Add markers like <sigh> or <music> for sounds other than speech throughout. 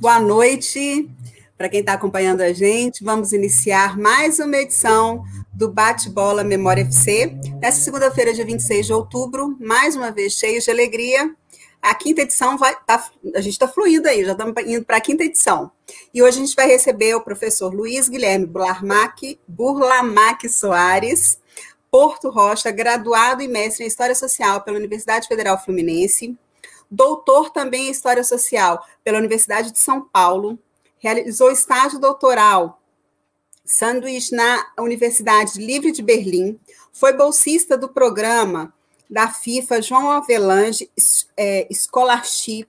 Boa noite para quem está acompanhando a gente. Vamos iniciar mais uma edição do Bate-Bola Memória FC. Nessa segunda-feira, dia 26 de outubro, mais uma vez cheio de alegria. A quinta edição vai. Tá, a gente está fluindo aí, já estamos indo para a quinta edição. E hoje a gente vai receber o professor Luiz Guilherme Burlamac, Burlamac Soares, Porto Rocha, graduado e mestre em História Social pela Universidade Federal Fluminense, doutor também em História Social pela Universidade de São Paulo, realizou estágio doutoral sanduíche na Universidade Livre de Berlim, foi bolsista do programa da FIFA João Avelange é, Scholarship,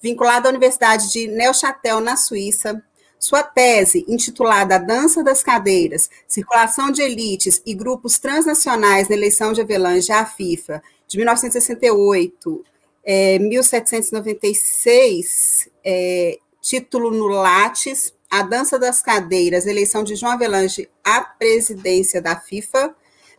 vinculado à Universidade de Neuchâtel, na Suíça. Sua tese, intitulada A Dança das Cadeiras, Circulação de Elites e Grupos Transnacionais na Eleição de Avelange à FIFA, de 1968 é, 1796, é, título no Lattes, A Dança das Cadeiras, eleição de João Avelange à presidência da FIFA,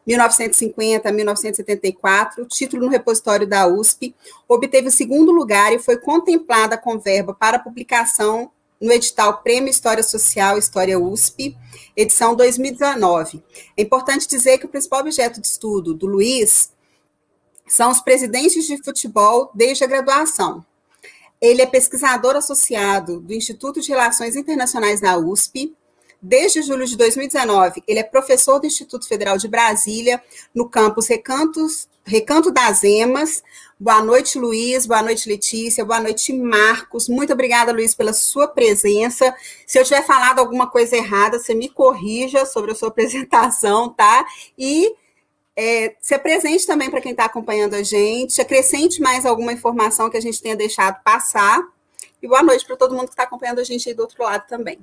1950 a 1974, título no repositório da USP, obteve o segundo lugar e foi contemplada com verba para publicação no edital Prêmio História Social História USP, edição 2019. É importante dizer que o principal objeto de estudo do Luiz são os presidentes de futebol desde a graduação. Ele é pesquisador associado do Instituto de Relações Internacionais da USP. Desde julho de 2019, ele é professor do Instituto Federal de Brasília, no campus Recantos, Recanto das Emas. Boa noite, Luiz. Boa noite, Letícia. Boa noite, Marcos. Muito obrigada, Luiz, pela sua presença. Se eu tiver falado alguma coisa errada, você me corrija sobre a sua <laughs> apresentação, tá? E é, se apresente também para quem está acompanhando a gente, acrescente mais alguma informação que a gente tenha deixado passar. E boa noite para todo mundo que está acompanhando a gente aí do outro lado também.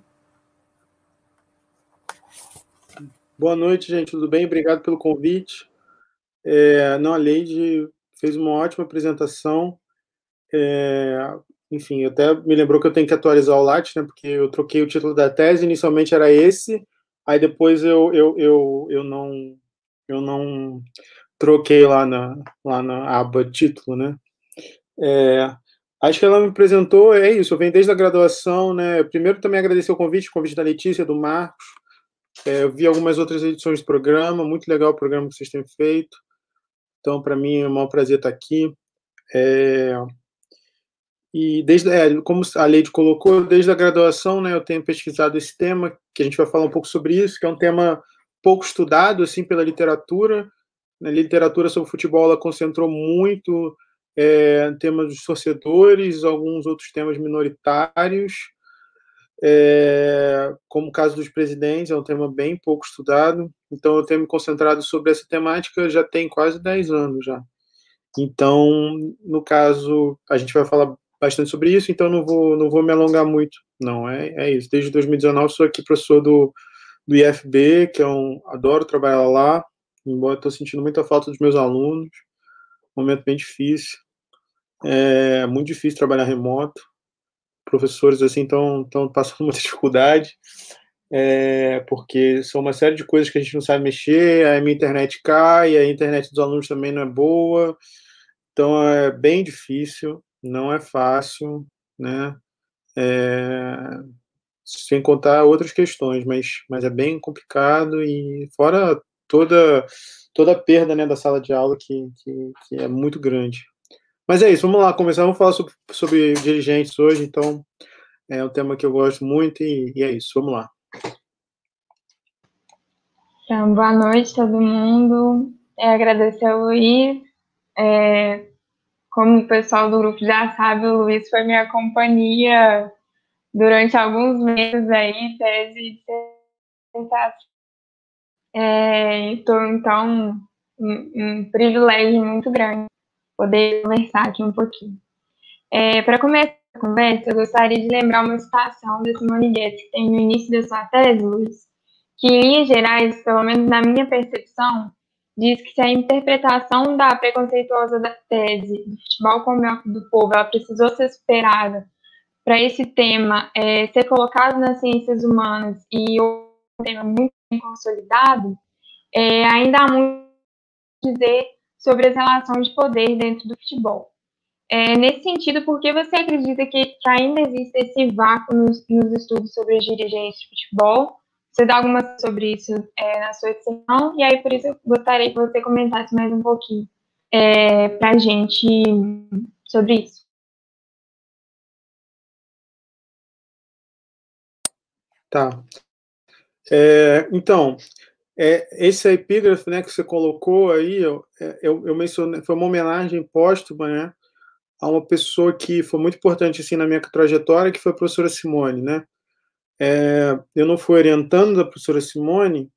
Boa noite, gente, tudo bem? Obrigado pelo convite. É, não, a Leide fez uma ótima apresentação. É, enfim, até me lembrou que eu tenho que atualizar o Lattes, né? Porque eu troquei o título da tese, inicialmente era esse, aí depois eu, eu, eu, eu não eu não troquei lá na, lá na aba título, né? É, acho que ela me apresentou, é isso, eu venho desde a graduação, né? Primeiro também agradecer o convite, o convite da Letícia, do Marcos. É, eu vi algumas outras edições do programa, muito legal o programa que vocês têm feito. Então, para mim é um maior prazer estar aqui. É, e desde, é, como a Leide colocou, desde a graduação, né, eu tenho pesquisado esse tema, que a gente vai falar um pouco sobre isso, que é um tema pouco estudado assim pela literatura. Na literatura sobre futebol ela concentrou muito é, temas dos torcedores, alguns outros temas minoritários, é, como o caso dos presidentes, é um tema bem pouco estudado. Então eu tenho me concentrado sobre essa temática já tem quase 10 anos já. Então, no caso, a gente vai falar bastante sobre isso, então não vou, não vou me alongar muito. Não, é, é isso. Desde 2019 sou aqui professor do do IFB, que é um. Adoro trabalhar lá, embora estou sentindo muita falta dos meus alunos. Momento bem difícil. É muito difícil trabalhar remoto. Professores assim estão passando <laughs> muita dificuldade. É, porque são uma série de coisas que a gente não sabe mexer, a minha internet cai, a internet dos alunos também não é boa, então é bem difícil, não é fácil, né? É, sem contar outras questões, mas, mas é bem complicado e fora toda toda a perda né, da sala de aula que, que, que, é muito grande. Mas é isso, vamos lá, começar, vamos falar sobre, sobre dirigentes hoje, então é um tema que eu gosto muito e, e é isso, vamos lá. Então, boa noite todo mundo, é, agradecer ao Luiz, é, como o pessoal do grupo já sabe, o Luiz foi minha companhia durante alguns meses aí, tese de dissertação. É, então, então um, um, privilégio muito grande poder conversar aqui um pouquinho. É, Para começar a conversa, eu gostaria de lembrar uma citação de Simone Guedes, que tem no início da sua tese, Luiz, que, em linhas gerais, pelo menos na minha percepção, diz que se a interpretação da preconceituosa da tese do futebol como do povo ela precisou ser superada para esse tema é, ser colocado nas ciências humanas e um tema muito consolidado, é, ainda há muito a dizer sobre as relações de poder dentro do futebol. É, nesse sentido, por que você acredita que, que ainda existe esse vácuo nos, nos, estudos sobre os dirigentes de futebol? Você dá alguma sobre isso é, na sua extensão, e aí por isso eu gostaria que você comentasse mais um pouquinho é, para a gente sobre isso. Tá. É, então, é, esse epígrafe né, que você colocou aí, eu, é, eu, eu mencionei, foi uma homenagem póstuma, né? a uma pessoa que foi muito importante assim na minha trajetória, que foi a professora Simone, né? É, eu não fui orientando da professora Simone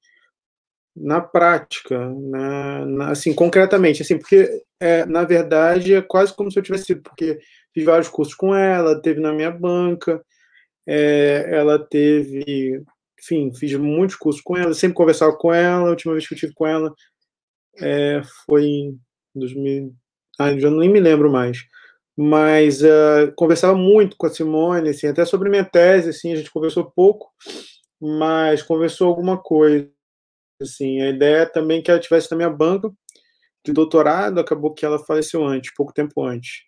na prática, né? na, assim concretamente, assim, porque é, na verdade é quase como se eu tivesse sido, porque fiz vários cursos com ela, teve na minha banca, é, ela teve, enfim, fiz muitos cursos com ela, sempre conversava com ela, a última vez que eu tive com ela é, foi em 2000, ah, já nem me lembro mais mas uh, conversava muito com a Simone, assim, até sobre minha tese, assim, a gente conversou pouco, mas conversou alguma coisa, assim, a ideia também que ela tivesse na minha banca de doutorado, acabou que ela faleceu antes, pouco tempo antes.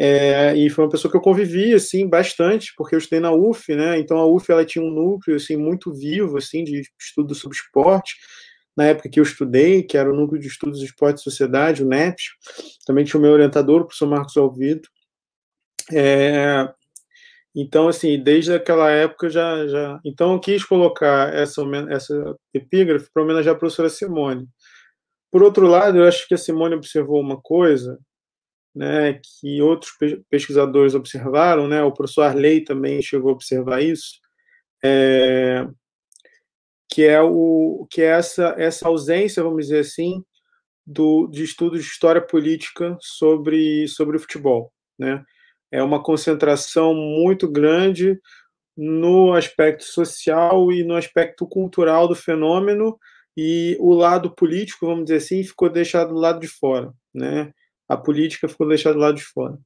É, e foi uma pessoa que eu convivi, assim, bastante, porque eu estudei na UF, né, então a UF, ela tinha um núcleo, assim, muito vivo, assim, de estudo sobre esporte, na época que eu estudei, que era o Núcleo de Estudos de Esporte e Sociedade, o NEPS, também tinha o meu orientador, o professor Marcos Alvido. É, então, assim, desde aquela época já, já. Então, eu quis colocar essa, essa epígrafe para homenagear a professora Simone. Por outro lado, eu acho que a Simone observou uma coisa né, que outros pesquisadores observaram, né, o professor Arley também chegou a observar isso, é, que é o que é essa essa ausência, vamos dizer assim, do de estudos de história política sobre sobre o futebol, né? É uma concentração muito grande no aspecto social e no aspecto cultural do fenômeno e o lado político, vamos dizer assim, ficou deixado do lado de fora, né? A política ficou deixada do lado de fora.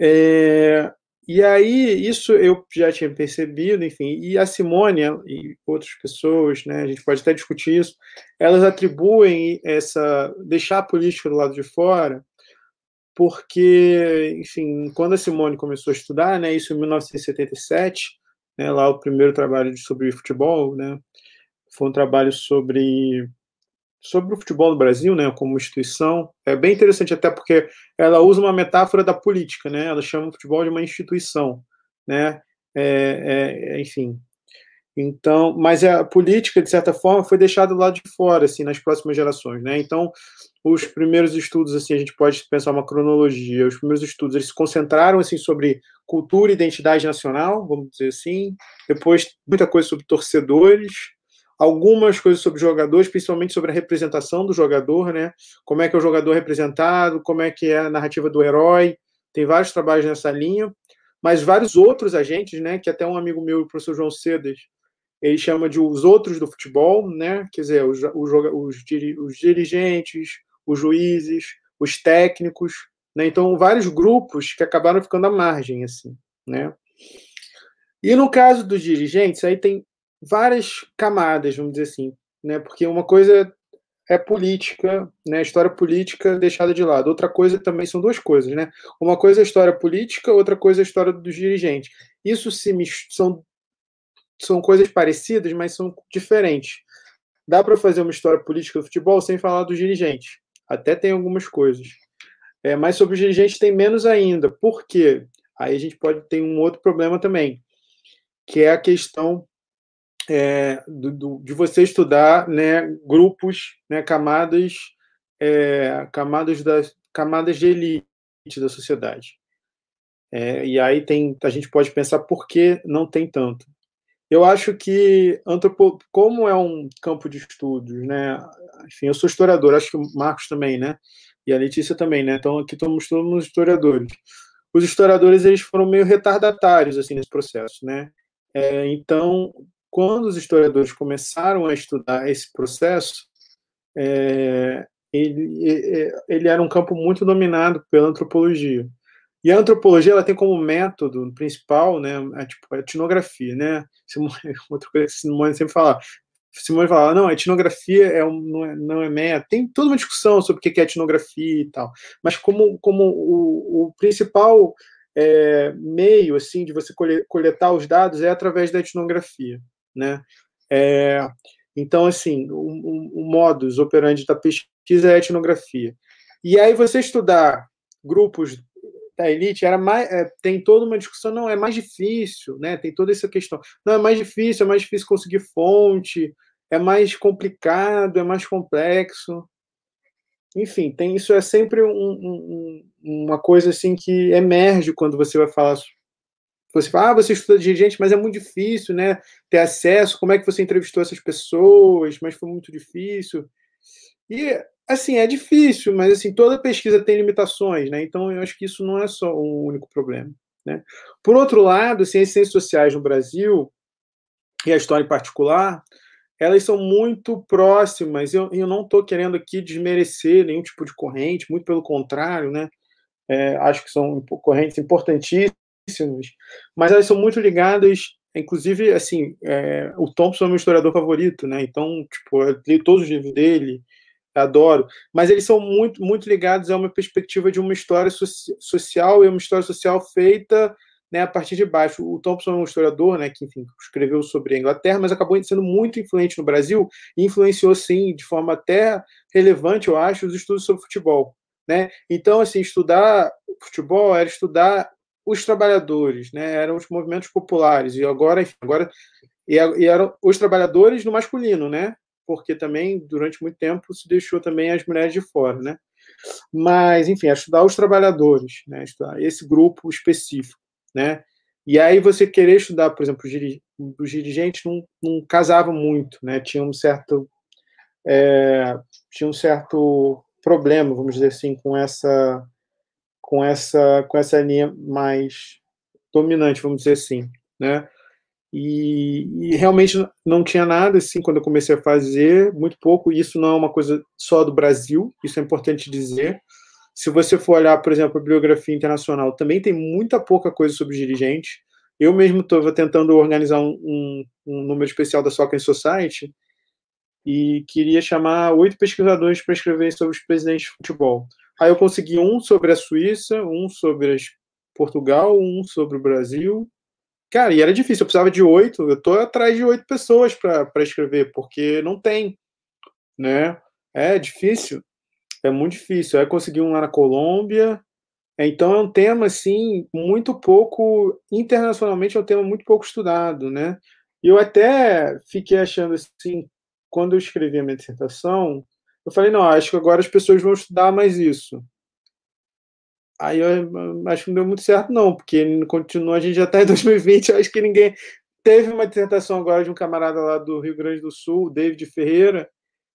É, e aí, isso eu já tinha percebido, enfim, e a Simone e outras pessoas, né, a gente pode até discutir isso, elas atribuem essa, deixar a política do lado de fora, porque, enfim, quando a Simone começou a estudar, né, isso em 1977, né, lá o primeiro trabalho sobre futebol, né, foi um trabalho sobre sobre o futebol no Brasil, né, como instituição, é bem interessante até porque ela usa uma metáfora da política, né, ela chama o futebol de uma instituição, né, é, é, enfim. Então, mas a política, de certa forma, foi deixada lado de fora, assim, nas próximas gerações, né, então os primeiros estudos, assim, a gente pode pensar uma cronologia, os primeiros estudos, eles se concentraram, assim, sobre cultura e identidade nacional, vamos dizer assim, depois muita coisa sobre torcedores, algumas coisas sobre jogadores, principalmente sobre a representação do jogador, né? Como é que é o jogador representado, como é que é a narrativa do herói. Tem vários trabalhos nessa linha, mas vários outros agentes, né? Que até um amigo meu, o professor João Cedas, ele chama de os outros do futebol, né? Quer dizer, os, os, os dirigentes, os juízes, os técnicos, né? Então, vários grupos que acabaram ficando à margem, assim, né? E no caso dos dirigentes, aí tem várias camadas, vamos dizer assim, né? Porque uma coisa é política, né? História política deixada de lado. Outra coisa também são duas coisas, né? Uma coisa é história política, outra coisa é história dos dirigentes. Isso se são são coisas parecidas, mas são diferentes. Dá para fazer uma história política do futebol sem falar dos dirigentes. Até tem algumas coisas. É, mas sobre os dirigentes tem menos ainda. Por quê? Aí a gente pode ter um outro problema também, que é a questão é, do, do, de você estudar né, grupos, né, camadas, é, camadas, das, camadas de elite da sociedade. É, e aí tem, a gente pode pensar por que não tem tanto. Eu acho que antropo, como é um campo de estudos, né? Enfim, eu sou historiador, acho que o Marcos também, né? E a Letícia também, né? Então aqui estamos todos historiadores. Os historiadores eles foram meio retardatários assim nesse processo, né? É, então quando os historiadores começaram a estudar esse processo, é, ele, ele era um campo muito dominado pela antropologia. E a antropologia ela tem como método principal, né, a, tipo, a etnografia, né? <laughs> Outra coisa que Simone sempre fala, Simone falava, não, a etnografia é um, não, é, não é meta. Tem toda uma discussão sobre o que é etnografia e tal. Mas como, como o, o principal é, meio assim de você coletar os dados é através da etnografia, né? É, então, assim, o, o, modus operandi da pesquisa é a etnografia. E aí você estudar grupos da elite era mais, é, tem toda uma discussão, não, é mais difícil, né? Tem toda essa questão. Não, é mais difícil, é mais difícil conseguir fonte, é mais complicado, é mais complexo. Enfim, tem isso é sempre um, um, uma coisa assim que emerge quando você vai falar. Você fala, ah, você estuda dirigente, mas é muito difícil, né? Ter acesso, como é que você entrevistou essas pessoas, mas foi muito difícil. E assim, é difícil, mas assim, toda pesquisa tem limitações, né? Então eu acho que isso não é só o único problema, né? Por outro lado, assim, as ciências sociais no Brasil e a história em particular, elas são muito próximas. Eu, eu não estou querendo aqui desmerecer nenhum tipo de corrente, muito pelo contrário, né? É, acho que são correntes importantíssimas, mas elas são muito ligadas, inclusive, assim, é, o Thompson é meu historiador favorito, né? Então, tipo, eu li todos os livros dele, adoro, mas eles são muito, muito ligados a uma perspectiva de uma história so social e uma história social feita né, a partir de baixo. O Thompson é um historiador, né, que enfim, escreveu sobre a Inglaterra, mas acabou sendo muito influente no Brasil e influenciou, sim, de forma até relevante, eu acho, os estudos sobre futebol. Né? Então, assim, estudar futebol era estudar os trabalhadores, né? eram os movimentos populares, e agora, enfim, agora e, eram os trabalhadores no masculino, né? porque também, durante muito tempo, se deixou também as mulheres de fora, né? Mas, enfim, estudar os trabalhadores, né? estudar esse grupo específico né? E aí você querer estudar, por exemplo, os dirigentes não, não casavam muito, né? Tinha um certo é, tinha um certo problema, vamos dizer assim, com essa com essa com essa linha mais dominante, vamos dizer assim, né? E, e, realmente não tinha nada assim quando eu comecei a fazer, muito pouco. Isso não é uma coisa só do Brasil, isso é importante dizer. Se você for olhar, por exemplo, a bibliografia internacional, também tem muita pouca coisa sobre dirigente. Eu mesmo estava tentando organizar um, um, um, número especial da Soccer Society e queria chamar oito pesquisadores para escrever sobre os presidentes de futebol. Aí eu consegui um sobre a Suíça, um sobre Portugal, um sobre o Brasil. Cara, e era difícil, eu precisava de oito. Eu estou atrás de oito pessoas para escrever, porque não tem, né? É difícil é muito difícil. Aí consegui um lá na Colômbia. Então é um tema assim muito pouco internacionalmente é um tema muito pouco estudado, né? E eu até fiquei achando assim quando eu escrevi a minha dissertação, eu falei não, acho que agora as pessoas vão estudar mais isso. Aí eu acho que não deu muito certo não, porque continua a gente já está em <laughs> 2020, acho que ninguém teve uma dissertação agora de um camarada lá do Rio Grande do Sul, David Ferreira,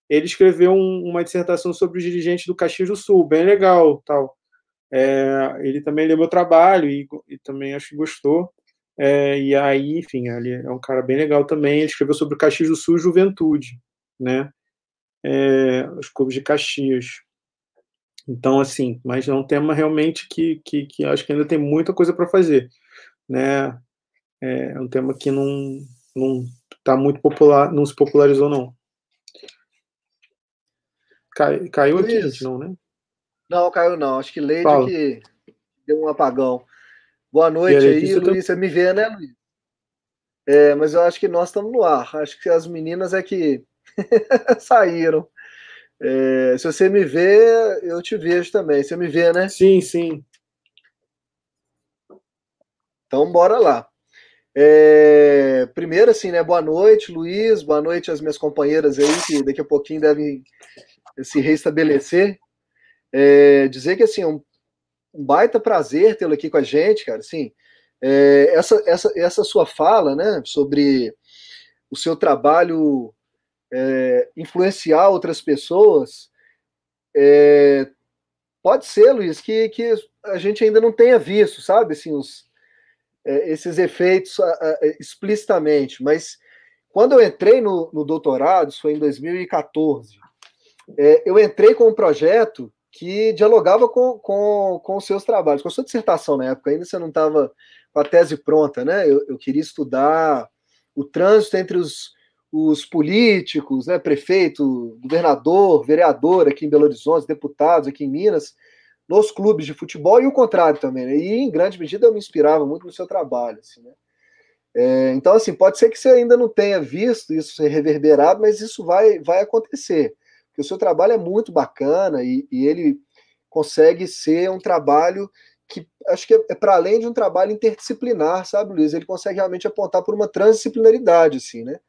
ele escreveu um, uma dissertação sobre os dirigentes do Caxias do Sul, bem legal, tal. É, ele também leu meu trabalho e, e também acho que gostou. É, e aí, enfim, ele é um cara bem legal também. Ele escreveu sobre o Caxias do Sul e Juventude, né? É, os clubes de Caxias. Então, assim, mas é um tema realmente que, que, que acho que ainda tem muita coisa para fazer, né? É um tema que não não está muito popular, não se popularizou não. Cai, caiu aqui, gente, não, né? Não, caiu não. Acho que Leide Fala. que deu um apagão. Boa noite aí, aí Luiz. Você me vê, né, Luiz? É, mas eu acho que nós estamos no ar. Acho que as meninas é que <laughs> saíram. É, se você me vê, eu te vejo também. Você me vê, né? Sim, sim. Então, bora lá. É, primeiro, assim, né? Boa noite, Luiz. Boa noite às minhas companheiras aí, que daqui a pouquinho devem se restabelecer. É, dizer que assim, é um, baita prazer tê-lo aqui com a gente, cara. Assim, essa, essa, essa sua fala, né, sobre o seu trabalho é, influenciar outras pessoas, é, pode ser, Luiz, que, que a gente ainda não tenha visto, sabe, assim, os, é, esses efeitos explicitamente, mas quando eu entrei no, no doutorado, isso foi em 2014, é, eu entrei com um projeto que dialogava com, com, com os seus trabalhos, com a sua dissertação na época, ainda você não estava com a tese pronta, né? Eu, eu, queria estudar o trânsito entre os, os políticos, né, prefeito, governador, vereador aqui em Belo Horizonte, deputados aqui em Minas, nos clubes de futebol e o contrário também. Né? E em grande medida eu me inspirava muito no seu trabalho. Assim, né? é, então, assim, pode ser que você ainda não tenha visto isso ser reverberado, mas isso vai, vai acontecer. Porque o seu trabalho é muito bacana e, e ele consegue ser um trabalho que acho que é, é para além de um trabalho interdisciplinar, sabe, Luiz? Ele consegue realmente apontar por uma transdisciplinaridade, assim, né?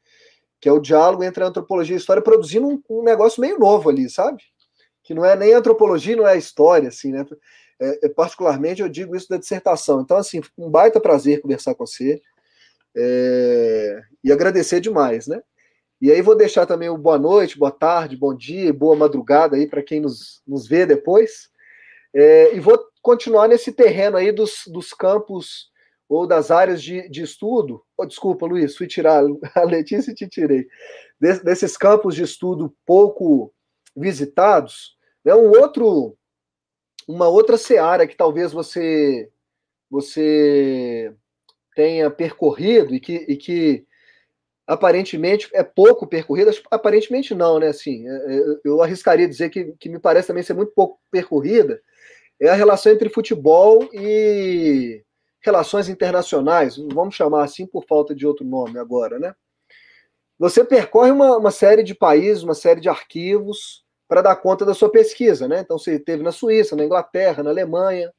Que é o diálogo entre a antropologia e a história, produzindo um, um negócio meio novo ali, sabe? Que não é nem antropologia, não é história, assim, né? É, é, particularmente eu digo isso da dissertação. Então, assim, um baita prazer conversar com você é, e agradecer demais, né? E aí vou deixar também o boa noite, boa tarde, bom dia, boa madrugada aí para quem nos, nos vê depois. É, e vou continuar nesse terreno aí dos, dos campos ou das áreas de, de estudo. Oh, desculpa, Luiz, fui tirar <laughs> a Letícia e te tirei. Des, desses campos de estudo pouco visitados, né, um outro, uma outra seara que talvez você você tenha percorrido e que, e que aparentemente é pouco percorrida, aparentemente não, né? Assim, é, é, eu arriscaria dizer que, que me parece também ser muito pouco percorrida, é a relação entre futebol e relações internacionais, vamos chamar assim por falta de outro nome agora, né? Você percorre uma, uma série de países, uma série de arquivos para dar conta da sua pesquisa, né? Então você teve na Suíça, na Inglaterra, na Alemanha.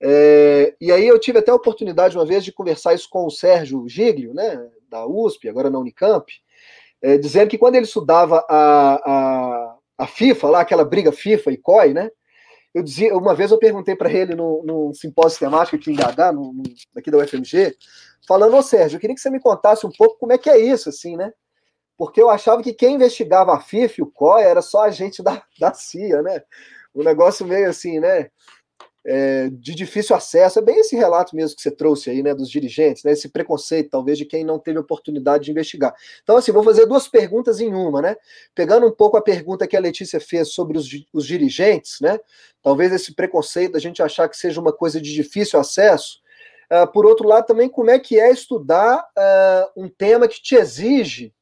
É, e aí eu tive até a oportunidade uma vez de conversar isso com o Sérgio Giglio, né, da USP, agora na Unicamp, é, dizendo que quando ele estudava a, a, a FIFA, lá aquela briga FIFA e COI, né, eu dizia, uma vez eu perguntei para ele num, num simpósio temático aqui em BH, no, no, aqui da UFMG, falando, ô Sérgio, eu queria que você me contasse um pouco como é que é isso, assim, né? Porque eu achava que quem investigava a FIFA e o COI era só a gente da, da CIA, né? Um negócio meio assim, né? É, de difícil acesso. É bem esse relato mesmo que você trouxe aí, né, dos dirigentes, né, esse preconceito, talvez, de quem não teve oportunidade de investigar. Então, assim, vou fazer duas perguntas em uma, né? Pegando um pouco a pergunta que a Letícia fez sobre os, os dirigentes, né? Talvez esse preconceito da gente achar que seja uma coisa de difícil acesso. Uh, por outro lado, também, como é que é estudar uh, um tema que te exige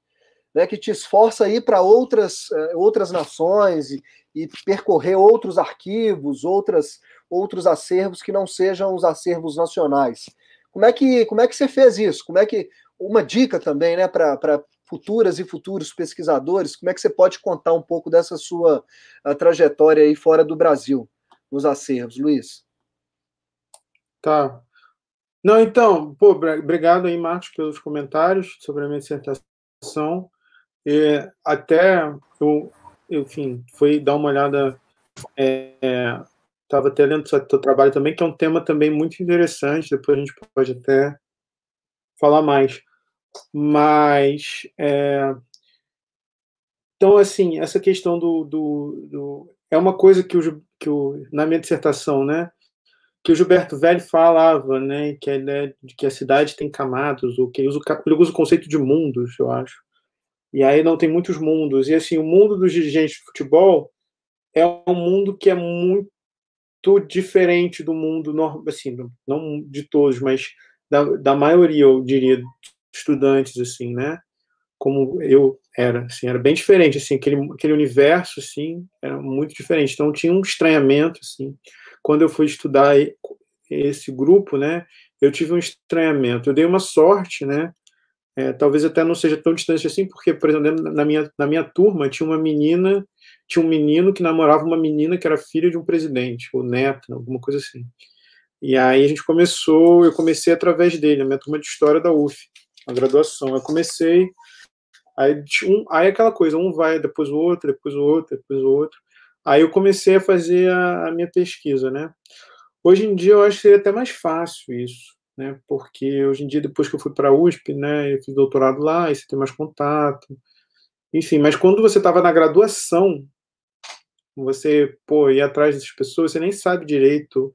né, que te esforça a ir para outras, uh, outras nações e, e, percorrer outros arquivos, outras, outros acervos que não sejam os acervos nacionais. Como é que, como é que você fez isso? Como é que uma dica também, né, para futuras e futuros pesquisadores, como é que você pode contar um pouco dessa sua trajetória aí fora do Brasil, nos acervos, Luiz? Tá. Não, então, pô, obrigado aí, Marcos, pelos comentários sobre a minha dissertação. E até eu, enfim, fui dar uma olhada é, Estava até lendo seu trabalho também, que é um tema também muito interessante, depois a gente pode até falar mais. Mas, é... então, assim, essa questão do, do, do, É uma coisa que, o, que o, na minha dissertação, né, que o Gilberto Velho falava, né, que a ideia de que a cidade tem camadas, ou que ele usa, ele usa o conceito de mundos, eu acho. E aí não tem muitos mundos. E, assim, o mundo dos dirigentes de futebol é um mundo que é muito diferente do mundo, assim, não de todos, mas da, da maioria, eu diria, estudantes, assim, né? Como eu era, assim, era bem diferente, assim, aquele, aquele universo, assim, era muito diferente. Então, tinha um estranhamento, assim. Quando eu fui estudar esse grupo, né, eu tive um estranhamento. Eu dei uma sorte, né, é, talvez até não seja tão distante assim, porque, por exemplo, na minha, na minha turma tinha uma menina tinha um menino que namorava uma menina que era filha de um presidente, ou neta, alguma coisa assim. E aí a gente começou, eu comecei através dele, a minha turma de história da UF, a graduação. Eu comecei, aí, um, aí aquela coisa, um vai, depois o outro, depois o outro, depois o outro. Aí eu comecei a fazer a, a minha pesquisa, né? Hoje em dia eu acho que seria até mais fácil isso, né? Porque hoje em dia, depois que eu fui para a USP, né, eu fiz doutorado lá, aí você tem mais contato. Enfim, mas quando você estava na graduação, você, pô, ir atrás dessas pessoas, você nem sabe direito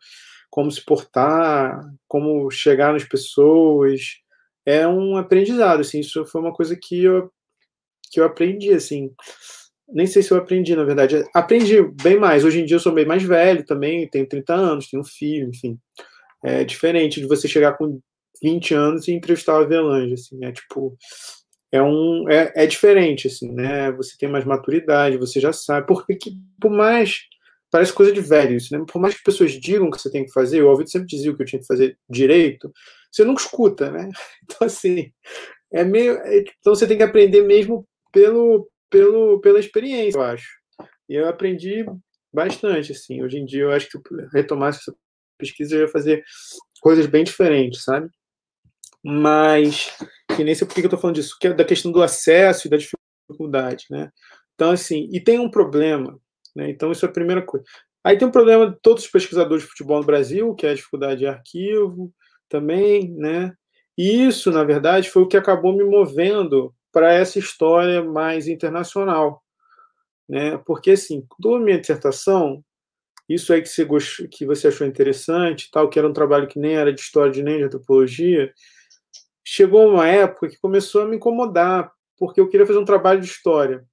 como se portar, como chegar nas pessoas. É um aprendizado, assim, isso foi uma coisa que eu, que eu aprendi, assim. Nem sei se eu aprendi, na verdade. Aprendi bem mais. Hoje em dia eu sou bem mais velho também, tenho 30 anos, tenho um filho, enfim. É diferente de você chegar com 20 anos e entrevistar o Avelange, assim, é tipo... é um é, é diferente assim, né? Você tem mais maturidade, você já sabe, porque por mais parece coisa de velho isso, né? Por mais que as pessoas digam que você tem que fazer, o ouvido sempre dizia que eu tinha que fazer direito, você nunca escuta, né? <laughs> Então assim, é meio é, então você tem que aprender mesmo pelo pelo pela experiência, eu acho. E eu aprendi bastante assim. Hoje em dia eu acho que retomar essa pesquisa eu ia fazer coisas bem diferentes, sabe? Mas que nem sei por que eu estou falando disso, que é da questão do acesso e da dificuldade, né? Então, assim, e tem um problema, né? Então, isso é a primeira coisa. Aí tem um problema de todos os pesquisadores de futebol no Brasil, que é a dificuldade de arquivo também, né? E isso, na verdade, foi o que acabou me movendo para essa história mais internacional, né? Porque, assim, toda minha dissertação, isso aí que você, que você achou interessante, tal, que era um trabalho que nem era de história nem de antropologia, chegou uma época que começou a me incomodar, porque eu queria fazer um trabalho de história,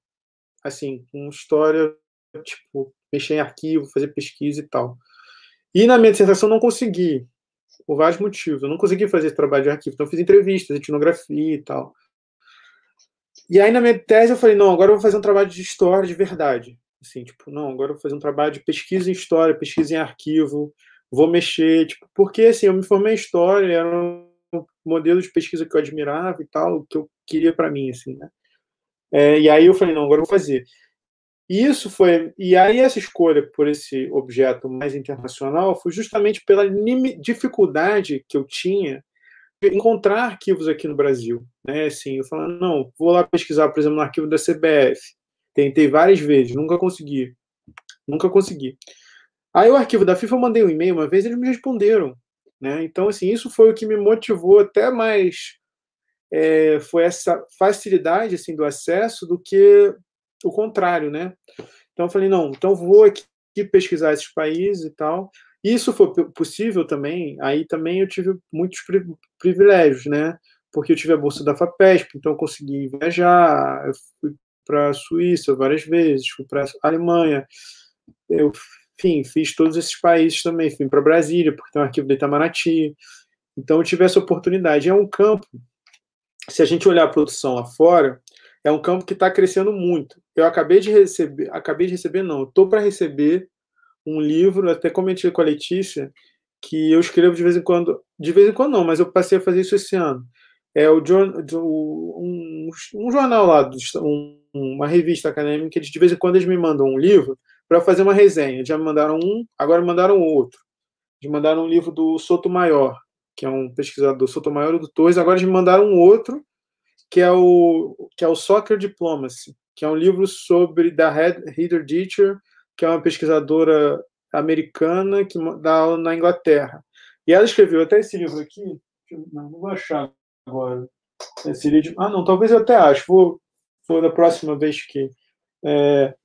assim, com história, tipo, mexer em arquivo, fazer pesquisa e tal. E na minha dissertação não consegui, por vários motivos. Eu não consegui fazer esse trabalho de arquivo, então eu fiz entrevistas, etnografia e tal. E aí na minha tese eu falei, não, agora eu vou fazer um trabalho de história de verdade. Assim, tipo, não, agora eu vou fazer um trabalho de pesquisa em história, pesquisa em arquivo, vou mexer, tipo, porque assim, eu me formei em história, era modelo de pesquisa que eu admirava e tal, que eu queria para mim, assim, né? É, e aí eu falei, não, agora eu vou fazer. E isso foi, e aí essa escolha por esse objeto mais internacional foi justamente pela dificuldade que eu tinha de encontrar arquivos aqui no Brasil, né? Assim, eu falando, não, vou lá pesquisar, por exemplo, no arquivo da CBF. Tentei várias vezes, nunca consegui. Nunca consegui. Aí o arquivo da FIFA eu mandei um e-mail uma vez, eles me responderam. Né? Então, assim, isso foi o que me motivou até mais, é, foi essa facilidade assim do acesso do que o contrário, né? Então, eu falei, não, então vou aqui pesquisar esses países e tal. Isso foi possível também, aí também eu tive muitos privilégios, né? Porque eu tive a bolsa da FAPESP, então eu consegui viajar, eu fui para a Suíça várias vezes, fui para a Alemanha, eu enfim, fiz todos esses países também. Fui para Brasília, porque tem um arquivo do Itamaraty. Então, eu tive essa oportunidade. É um campo, se a gente olhar a produção lá fora, é um campo que está crescendo muito. Eu acabei de receber, acabei de receber, não, estou para receber um livro, até comentei com a Letícia, que eu escrevo de vez em quando, de vez em quando não, mas eu passei a fazer isso esse ano. É o um, um jornal lá, um, uma revista acadêmica, de vez em quando eles me mandam um livro para fazer uma resenha. Já me mandaram um, agora me mandaram outro. Já mandaram um livro do Soto Maior, que é um pesquisador Soto Maior do Torres. Agora me mandaram um outro, que é o que é o Soccer Diplomacy, que é um livro sobre da Heather Ditcher, que é uma pesquisadora americana que dá aula na Inglaterra. E ela escreveu até esse livro aqui, não, vou achar agora. Seria de, ah, não, talvez eu até acho. Vou, vou da próxima vez que é,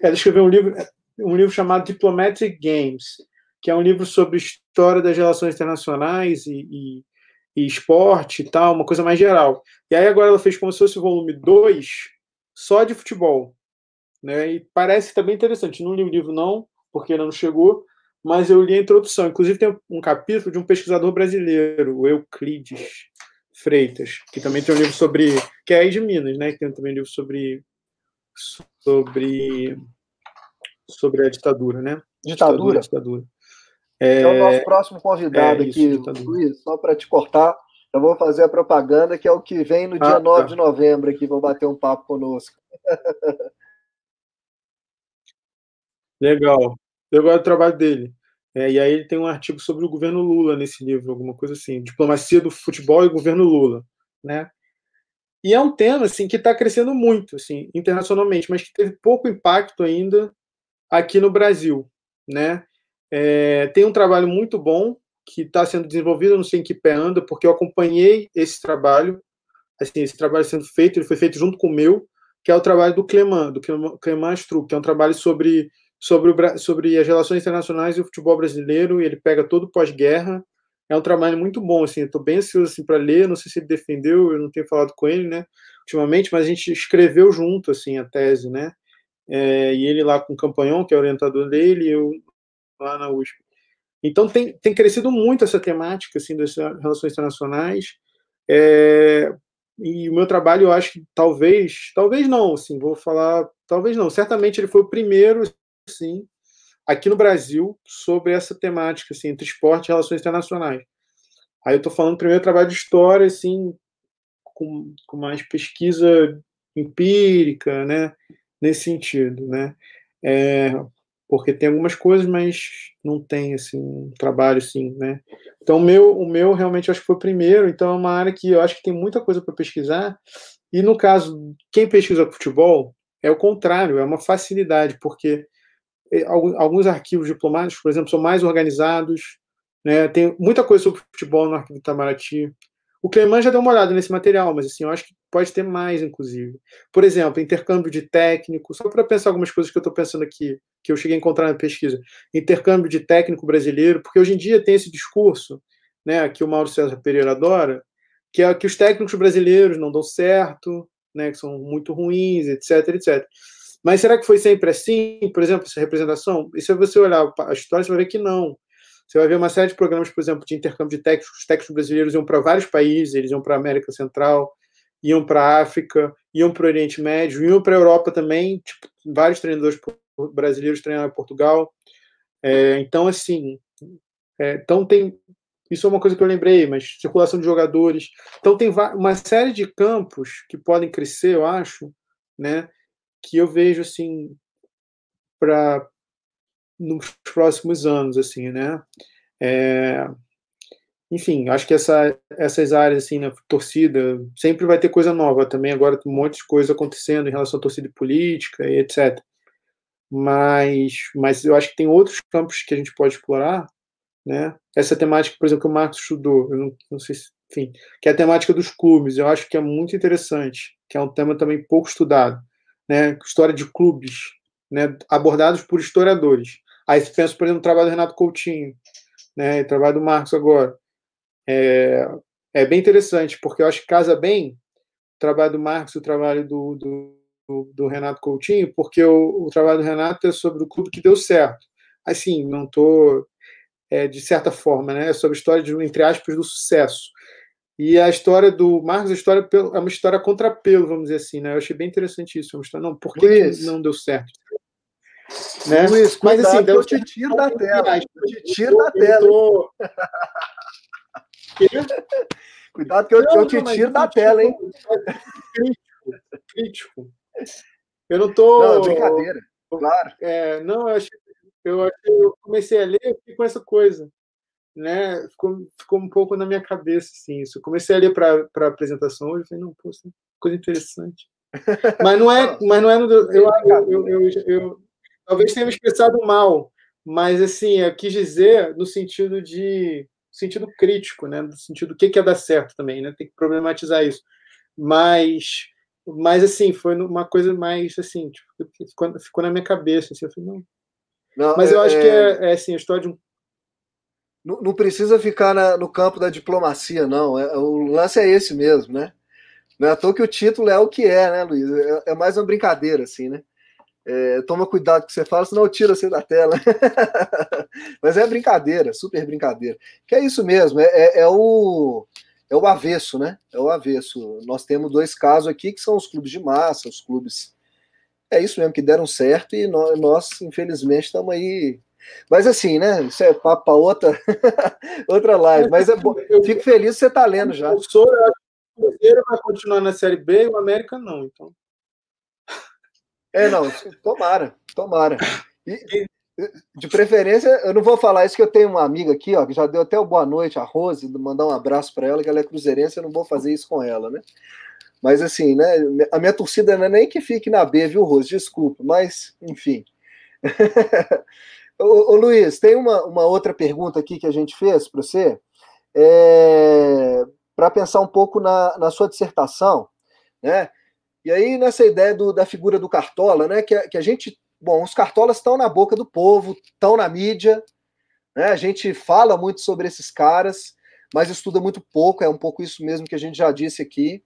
ela escreveu um livro, um livro chamado Diplomatic Games, que é um livro sobre história das relações internacionais e, e, e esporte e tal, uma coisa mais geral. E aí agora ela fez como se fosse o volume 2 só de futebol. Né? E parece também interessante. Não li o livro, não, porque ainda não chegou, mas eu li a introdução. Inclusive, tem um capítulo de um pesquisador brasileiro, o Euclides Freitas, que também tem um livro sobre. que é de Minas, né? Que tem também um livro sobre sobre, sobre a ditadura, né? Ditadura? Ditadura. É, é o nosso próximo convidado é isso, aqui, ditadura. Luiz, só para te cortar, eu vou fazer a propaganda, que é o que vem no dia ah, 9 tá. de novembro aqui, vou bater um papo conosco. <laughs> Legal. Eu gosto do trabalho dele. É, e aí ele tem um artigo sobre o governo Lula nesse livro, alguma coisa assim, diplomacia do futebol e governo Lula, né? E é um tema assim que está crescendo muito, assim, internacionalmente, mas que teve pouco impacto ainda aqui no Brasil, né? É, tem um trabalho muito bom que está sendo desenvolvido, não sei em que pé anda, porque eu acompanhei esse trabalho, assim, esse trabalho sendo feito, ele foi feito junto com o meu, que é o trabalho do Cleman, do que é um trabalho sobre sobre, o, sobre as relações internacionais e o futebol brasileiro, e ele pega todo o pós-guerra, é um trabalho muito bom, assim, estou bem ansioso assim, para ler, não sei se ele defendeu, eu não tenho falado com ele, né, ultimamente, mas a gente escreveu junto, assim, a tese, né, é, e ele lá com o Campanhon, que é orientador dele, e eu lá na USP. Então tem, tem crescido muito essa temática, assim, das relações internacionais, é, e o meu trabalho, eu acho que talvez, talvez não, assim, vou falar, talvez não, certamente ele foi o primeiro, sim, aqui no Brasil, sobre essa temática, assim, entre esporte e relações internacionais. Aí eu estou falando primeiro trabalho de história, assim, com, com mais pesquisa empírica, né, nesse sentido, né, é, porque tem algumas coisas, mas não tem assim um trabalho assim, né? Então o meu, o meu realmente acho que foi o primeiro, então é uma área que eu acho que tem muita coisa para pesquisar. E no caso, quem pesquisa futebol é o contrário, é uma facilidade, porque alguns arquivos diplomáticos, por exemplo, são mais organizados, né? Tem muita coisa sobre futebol no arquivo Itamaraty. O Cleman já deu uma olhada nesse material, mas assim, eu acho que pode ter mais, inclusive. Por exemplo, intercâmbio de técnico, só para pensar algumas coisas que eu estou pensando aqui, que eu cheguei a encontrar na pesquisa. Intercâmbio de técnico brasileiro, porque hoje em dia tem esse discurso, né, que o Mauro César Pereira adora, que é que os técnicos brasileiros não dão certo, né, que são muito ruins, etc, etc. Mas será que foi sempre assim? Por exemplo, essa representação? E se você olhar a história, você vai ver que não. Você vai ver uma série de programas, por exemplo, de intercâmbio de técnicos. Os técnicos brasileiros iam para vários países, eles iam para a América Central, iam para a África, iam para o Oriente Médio, iam para a Europa também. Tipo, vários treinadores brasileiros treinaram em Portugal. É, então, assim, é, então tem. Isso é uma coisa que eu lembrei, mas circulação de jogadores. Então, tem uma série de campos que podem crescer, eu acho, né? Que eu vejo, assim, para nos próximos anos, assim, né? É, enfim, acho que essa, essas áreas, assim, na torcida, sempre vai ter coisa nova também. Agora tem um monte de coisa acontecendo em relação à torcida política e etc. Mas, mas eu acho que tem outros campos que a gente pode explorar, né? Essa temática, por exemplo, que o Marcos estudou, eu não, não sei se, enfim, que é a temática dos clubes, eu acho que é muito interessante, que é um tema também pouco estudado, né? História de clubes, né? Abordados por historiadores. Aí você pensa, por exemplo, no trabalho do Renato Coutinho, né, o trabalho do Marcos agora. É, é bem interessante, porque eu acho que casa bem o trabalho do Marcos e o trabalho do, do, do Renato Coutinho, porque o, o, trabalho do Renato é sobre o clube que deu certo. Assim, não estou, é, de certa forma, né, é sobre a história, de, entre aspas, do sucesso. E a história do Marcos a história é uma história contra pelo, vamos dizer assim, né? Eu achei bem interessante isso. Uma história, não, por que, que não deu certo? Né? Luiz, Mas assim, eu te tiro da tela. Eu te tiro da tela. Tô... Cuidado que eu, não, eu te tiro da tela, hein? Crítico, crítico. Eu não tô. Não, é brincadeira, claro. É, não, eu, achei, eu, eu comecei a ler e com essa coisa. Né? Ficou, ficou um pouco na minha cabeça, assim, isso. Eu comecei a ler para a apresentação hoje, falei, não, pô, é coisa interessante. <laughs> Mas não é, mas não é no, eu, eu, eu, eu, Talvez tenha me expressado mal, mas assim, eu quis dizer no sentido de sentido crítico, né? No sentido do que, que é dar certo também, né? Tem que problematizar isso. Mas, mas assim, foi uma coisa mais assim, tipo, ficou, ficou na minha cabeça. Assim, eu falei, não. não mas eu é, acho que é, é, é assim, a história de um não, não precisa ficar na, no campo da diplomacia, não. É, o lance é esse mesmo, né? Não é à toa que o título é o que é, né, Luiz? É, é mais uma brincadeira, assim, né? É, toma cuidado com o que você fala, senão eu tiro você da tela. <laughs> Mas é brincadeira, super brincadeira. Que é isso mesmo, é, é, é, o, é o avesso, né? É o avesso. Nós temos dois casos aqui que são os clubes de massa, os clubes. É isso mesmo, que deram certo e nós infelizmente, estamos aí. Mas assim, né? Isso é papo para outra, <laughs> outra live. Mas é bom. Eu fico feliz que você está lendo já. O Cruzeiro vai continuar na Série B e o América não, então. É, não, tomara, tomara. E, de preferência, eu não vou falar isso que eu tenho uma amiga aqui, ó, que já deu até o boa noite, a Rose, mandar um abraço para ela, que ela é cruzeirense, eu não vou fazer isso com ela, né? Mas assim, né, a minha torcida não é nem que fique na B, viu, Rose? Desculpa, mas, enfim. <laughs> ô, ô, Luiz, tem uma, uma outra pergunta aqui que a gente fez para você, é, para pensar um pouco na, na sua dissertação, né? E aí, nessa ideia do, da figura do Cartola, né? Que, que a gente. Bom, os cartolas estão na boca do povo, estão na mídia, né? A gente fala muito sobre esses caras, mas estuda muito pouco, é um pouco isso mesmo que a gente já disse aqui.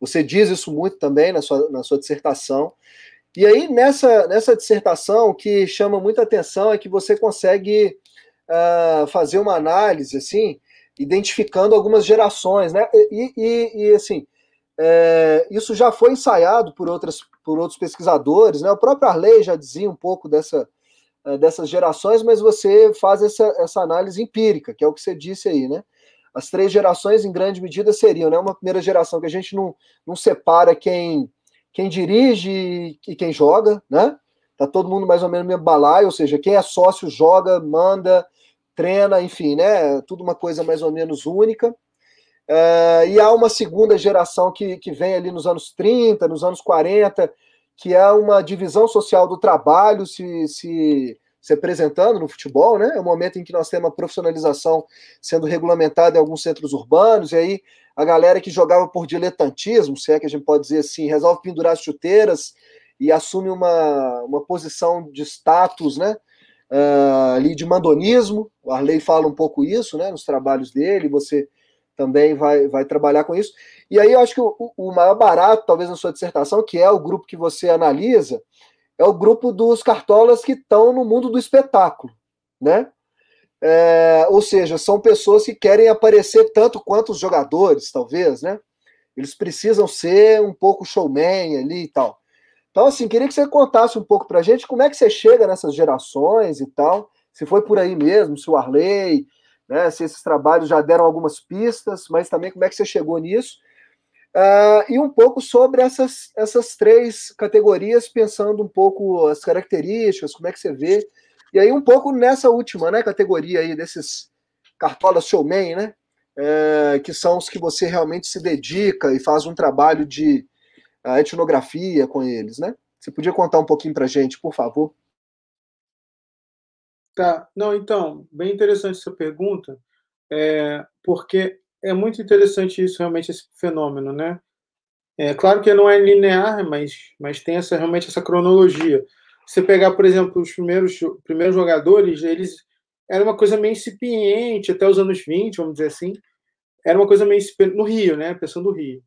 Você diz isso muito também na sua, na sua dissertação. E aí, nessa, nessa dissertação, o que chama muita atenção é que você consegue uh, fazer uma análise, assim, identificando algumas gerações, né? E, e, e assim, é, isso já foi ensaiado por, outras, por outros pesquisadores, né? O próprio Arley já dizia um pouco dessa, é, dessas gerações, mas você faz essa, essa análise empírica, que é o que você disse aí, né? As três gerações, em grande medida, seriam né? uma primeira geração que a gente não, não separa quem, quem dirige e quem joga, né? Tá todo mundo mais ou menos no mesmo balaio, ou seja, quem é sócio joga, manda, treina, enfim, né? Tudo uma coisa mais ou menos única. Uh, e há uma segunda geração que, que vem ali nos anos 30, nos anos 40, que é uma divisão social do trabalho se, se, se apresentando no futebol, né? É o um momento em que nós temos a profissionalização sendo regulamentada em alguns centros urbanos, e aí a galera que jogava por diletantismo, se é que a gente pode dizer assim, resolve pendurar as chuteiras e assume uma, uma posição de status, né? Uh, ali de mandonismo, o Arley fala um pouco isso, né? Nos trabalhos dele, você também vai, vai trabalhar com isso. E aí eu acho que o, o maior barato, talvez, na sua dissertação, que é o grupo que você analisa, é o grupo dos cartolas que estão no mundo do espetáculo, né? É, ou seja, são pessoas que querem aparecer tanto quanto os jogadores, talvez, né? Eles precisam ser um pouco showman ali e tal. Então, assim, queria que você contasse um pouco pra gente como é que você chega nessas gerações e tal, se foi por aí mesmo, se o Arley, né, se esses trabalhos já deram algumas pistas, mas também como é que você chegou nisso. Uh, e um pouco sobre essas, essas três categorias, pensando um pouco as características, como é que você vê. E aí um pouco nessa última né, categoria aí, desses cartolas showman, né? É, que são os que você realmente se dedica e faz um trabalho de uh, etnografia com eles, né? Você podia contar um pouquinho para gente, por favor? Tá, não, então, bem interessante essa pergunta, é, porque é muito interessante isso, realmente, esse fenômeno, né? É claro que não é linear, mas, mas tem essa, realmente essa cronologia. Você pegar, por exemplo, os primeiros, primeiros jogadores, eles era uma coisa meio incipiente, até os anos 20, vamos dizer assim, era uma coisa meio incipiente, no Rio, né? Pensando no Rio.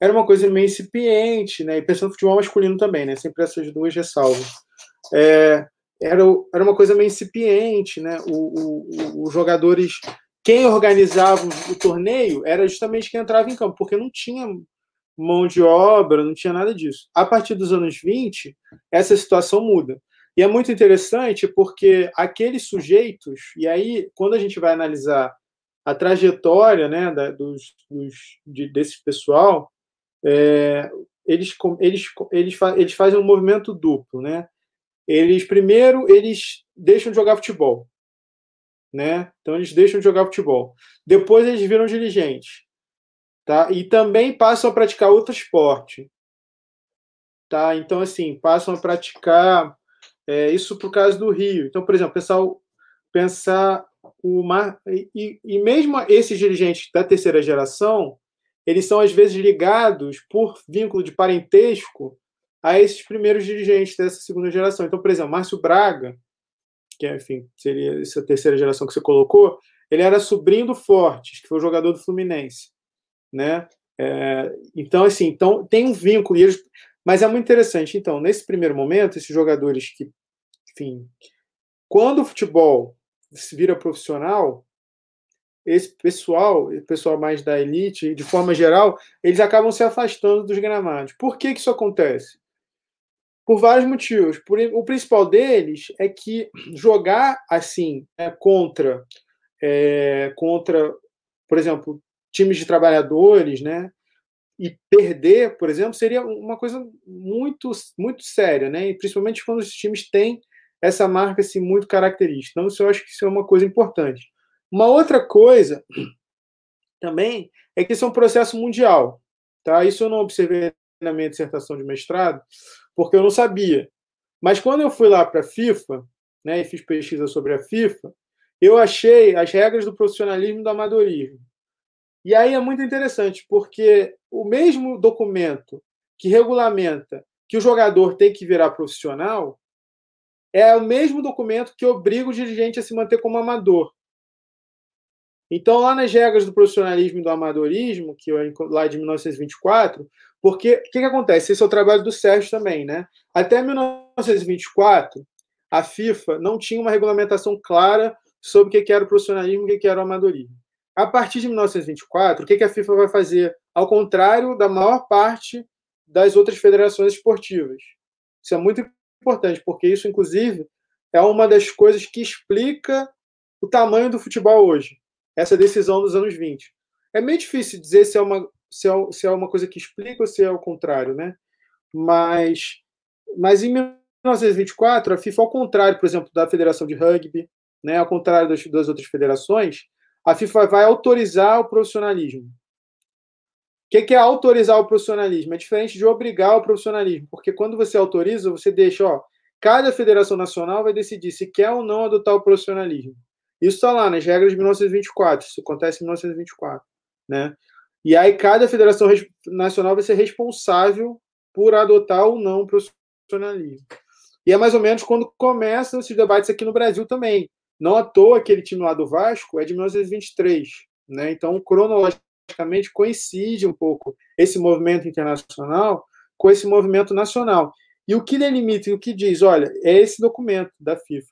Era uma coisa meio incipiente, né? E pensando no futebol masculino também, né? Sempre essas duas ressalvas. É, era, era uma coisa meio incipiente, né? O, o, os jogadores, quem organizava o, torneio era justamente quem entrava em campo, porque não tinha mão de obra, não tinha nada disso. A partir dos anos 20, essa situação muda. E é muito interessante porque aqueles sujeitos, e aí, quando a gente vai analisar a trajetória né, da, dos, dos, de, desse pessoal, é, eles, eles, eles, eles fazem um movimento duplo. Né? eles primeiro eles deixam de jogar futebol, né? Então eles deixam de jogar futebol. Depois eles viram dirigentes, tá? E também passam a praticar outro esporte, tá? Então assim passam a praticar é, isso por causa do Rio. Então, por exemplo, pensar pensar o mar e, e mesmo esses dirigentes da terceira geração, eles são às vezes ligados por vínculo de parentesco a esses primeiros dirigentes dessa segunda geração. Então, por exemplo, Márcio Braga, que enfim, seria essa terceira geração que você colocou, ele era sobrinho do Fortes, que foi o jogador do Fluminense, né? É, então, assim, então tem um vínculo, eles, mas é muito interessante. Então, nesse primeiro momento, esses jogadores que, enfim, quando o futebol se vira profissional, esse pessoal, o pessoal mais da elite, de forma geral, eles acabam se afastando dos gramados. Por que, que isso acontece? Por vários motivos. Por, o principal deles é que jogar assim é, contra, é, contra, por exemplo, times de trabalhadores, né, e perder, por exemplo, seria uma coisa muito, muito séria, né, e principalmente quando os times têm essa marca assim, muito característica. Então, isso eu acho que isso é uma coisa importante. Uma outra coisa também é que isso é um processo mundial. Tá? Isso eu não observei na minha dissertação de mestrado, porque eu não sabia. Mas quando eu fui lá para a FIFA, né, e fiz pesquisa sobre a FIFA, eu achei as regras do profissionalismo e do amadorismo. E aí é muito interessante, porque o mesmo documento que regulamenta que o jogador tem que virar profissional é o mesmo documento que obriga o dirigente a se manter como amador. Então, lá nas regras do profissionalismo e do amadorismo, que lá de 1924, porque o que, que acontece? Esse é o trabalho do Sérgio também, né? Até 1924, a FIFA não tinha uma regulamentação clara sobre o que era o profissionalismo e o que era o amadorismo. A partir de 1924, o que a FIFA vai fazer ao contrário da maior parte das outras federações esportivas. Isso é muito importante, porque isso, inclusive, é uma das coisas que explica o tamanho do futebol hoje, essa decisão dos anos 20. É meio difícil dizer se é uma, se é, se é uma coisa que explica ou se é o contrário, né? Mas, mas em 1924, a FIFA, ao contrário, por exemplo, da Federação de Rugby, né, ao contrário das, das outras federações, a FIFA vai autorizar o profissionalismo. O que é autorizar o profissionalismo? É diferente de obrigar o profissionalismo, porque quando você autoriza, você deixa, ó, cada federação nacional vai decidir se quer ou não adotar o profissionalismo. Isso está lá nas regras de 1924, isso acontece em 1924, né? E aí cada federação nacional vai ser responsável por adotar ou não o profissionalismo. E é mais ou menos quando começam esses debates aqui no Brasil também. Não à toa aquele time lá do Vasco é de 1923, né? Então, cronologicamente coincide um pouco esse movimento internacional com esse movimento nacional. E o que delimita e o que diz, olha, é esse documento da FIFA.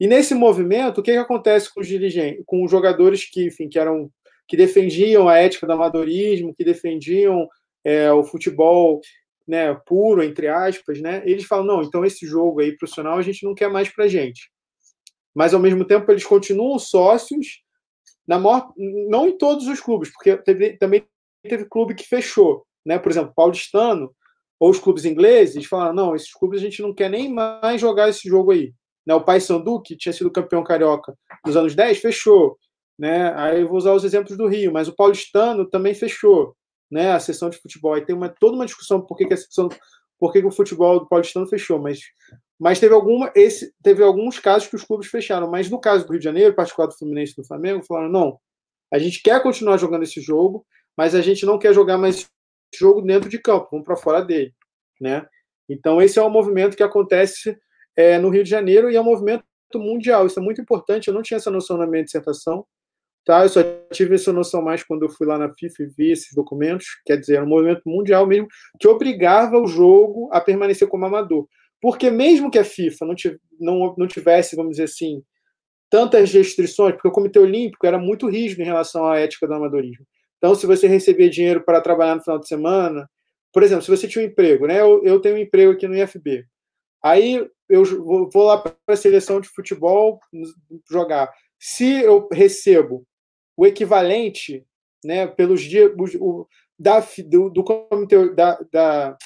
E nesse movimento, o que, que acontece com os dirigentes, com os jogadores que, enfim, que eram que defendiam a ética do amadorismo, que defendiam é, o futebol né, puro, entre aspas, né? Eles falam, não, então esse jogo aí profissional a gente não quer mais para gente. Mas, ao mesmo tempo, eles continuam sócios, na maior, não em todos os clubes, porque teve, também teve clube que fechou. Né? Por exemplo, paulistano, ou os clubes ingleses, falaram, não, esses clubes a gente não quer nem mais jogar esse jogo aí. Né? O Paysandu, que tinha sido campeão carioca nos anos 10, fechou. Né? Aí eu vou usar os exemplos do Rio, mas o paulistano também fechou, né? A sessão de futebol. Aí tem uma, toda uma discussão por que, que a sessão, por que, que o futebol do paulistano fechou, mas, mas teve alguma, esse, teve alguns casos que os clubes fecharam. Mas no caso do Rio de Janeiro, particular do Fluminense e do Flamengo, falaram não, a gente quer continuar jogando esse jogo, mas a gente não quer jogar mais jogo dentro de campo, vamos para fora dele, né? Então esse é um movimento que acontece é, no Rio de Janeiro e é um movimento mundial. Isso é muito importante. Eu não tinha essa noção na minha dissertação. Tá? Eu só tive essa noção mais quando eu fui lá na FIFA e vi esses documentos, quer dizer, era um movimento mundial mesmo, que obrigava o jogo a permanecer como amador. Porque mesmo que a FIFA não, tivesse, vamos dizer assim, tantas restrições, porque o Comitê Olímpico era muito rígido em relação à ética do amadorismo. Então, se você recebia dinheiro para trabalhar no final de semana, por exemplo, se você tinha um emprego, né? Eu, eu tenho um emprego aqui no IFB. Aí eu vou lá para a seleção de futebol jogar. Se eu recebo o equivalente, né, pelos dias o, da, do, do comitê da, da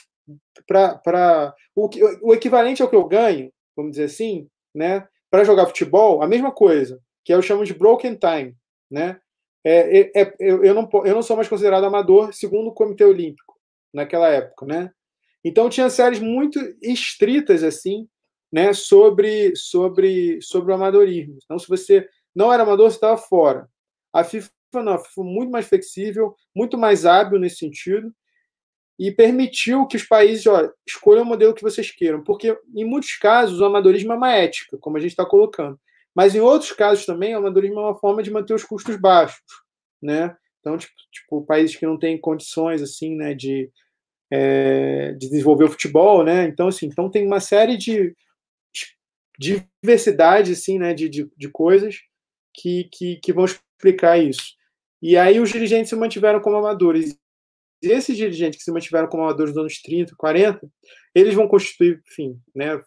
para o, o equivalente ao que eu ganho, vamos dizer assim, né, para jogar futebol, a mesma coisa, que eu chamo de broken time, né? É, é, é, eu, eu, não, eu não sou mais considerado amador segundo o Comitê Olímpico naquela época, né? Então tinha séries muito estritas assim, né, sobre sobre sobre o amadorismo. Então se você não era amador, você estava fora. A FIFA não, a FIFA foi muito mais flexível, muito mais hábil nesse sentido e permitiu que os países ó, escolham o modelo que vocês queiram, porque em muitos casos o amadorismo é uma ética, como a gente está colocando, mas em outros casos também o amadorismo é uma forma de manter os custos baixos, né? Então, tipo, tipo países que não têm condições assim, né, de, é, de desenvolver o futebol, né? Então, assim, então tem uma série de diversidade, assim, né, de, de, de coisas que, que, que vão explicar isso. E aí os dirigentes se mantiveram como amadores. E esses dirigentes que se mantiveram como amadores nos anos 30, 40, eles vão constituir, enfim, né,